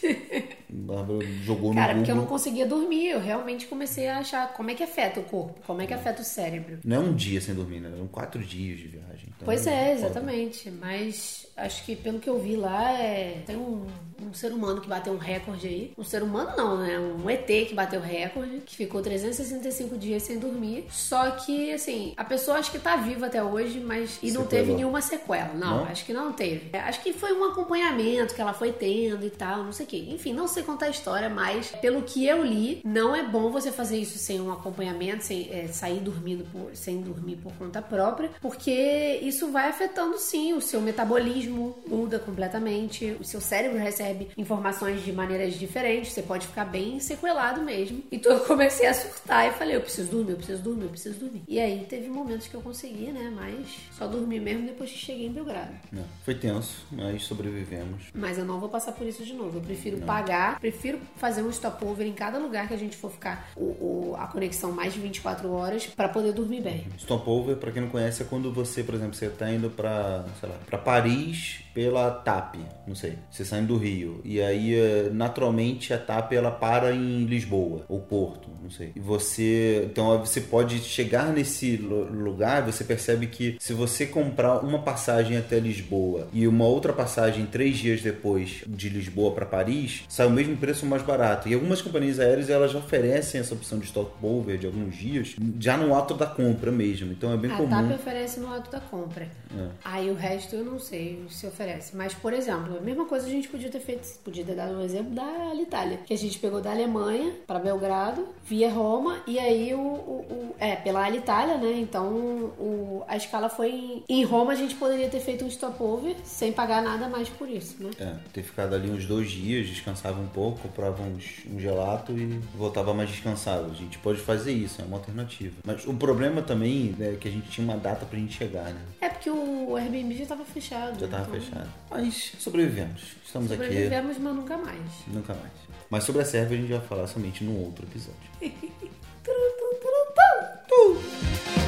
Bárbara jogou no Cara, porque eu não conseguia dormir. Eu realmente comecei a achar como é que afeta o corpo, como é que afeta o cérebro. Não é um dia sem dormir, né? Eram quatro dias de viagem. Então, Pois é, foda. exatamente. Mas acho que pelo que eu vi lá, é... tem um, um ser humano que bateu um recorde aí. Um ser humano não, né? Um ET que bateu recorde, que ficou 365 dias sem dormir. Só que, assim, a pessoa acho que tá viva até hoje, mas. E não Sequelou. teve nenhuma sequela. Não, Não? acho que não teve. É, Acho que foi um acompanhamento que ela foi tendo e tal, não sei o quê. Enfim, não sei contar a história, mas pelo que eu li, não é bom você fazer isso sem um acompanhamento, sem é, sair dormindo por, sem dormir por conta própria, porque isso vai afetando sim o seu metabolismo, muda completamente, o seu cérebro recebe informações de maneiras diferentes, você pode ficar bem sequelado mesmo. Então eu comecei a surtar e falei, eu preciso dormir, eu preciso dormir, eu preciso dormir. E aí teve momentos que eu consegui, né, mas só dormi mesmo depois que cheguei em Belgrado. Não, foi tenso, mas sobrevivemos. Mas eu não vou passar por isso de novo. Eu prefiro pagar, prefiro fazer um stopover em cada lugar que a gente for ficar o, o- a conexão mais de 24 horas pra poder dormir bem. Stopover, pra quem não conhece, é quando você, por exemplo, você tá indo pra, sei lá, pra Paris pela TAP, não sei. Você saindo do Rio. E aí, eh, naturalmente, a TAP ela para em Lisboa ou Porto, não sei. E você, então você pode chegar nesse lu- lugar, você percebe que se você comprar uma passagem até Lisboa e uma outra passagem três dias depois de Lisboa pra Paris, sai o mesmo preço mais barato. E algumas companhias aéreas elas já oferecem essa opção de stopover de alguns dias, já no ato da compra mesmo. Então é bem A comum. TAP oferece no ato da compra. É. Aí o resto eu não sei se oferece. Mas, por exemplo, a mesma coisa a gente podia ter feito, podia ter dado um exemplo da Itália. Que a gente pegou da Alemanha pra Belgrado, via Roma, e aí o. o- o- é, pela Alitalia, né? Então o, a escala foi em, em Roma, a gente poderia ter feito um stopover sem pagar nada mais por isso, né? É, ter ficado ali uns dois dias, descansava um pouco, comprava uns, um gelato e voltava mais descansado. A gente pode fazer isso, é uma alternativa. Mas o problema também é que a gente tinha uma data pra gente chegar, né? É porque o Airbnb já tava fechado. Já estava fechado. Mas sobrevivemos. Estamos sobrevivemos, aqui. Sobrevivemos, mas nunca mais. Nunca mais. Mas sobre a Sérvia a gente vai falar somente num outro episódio.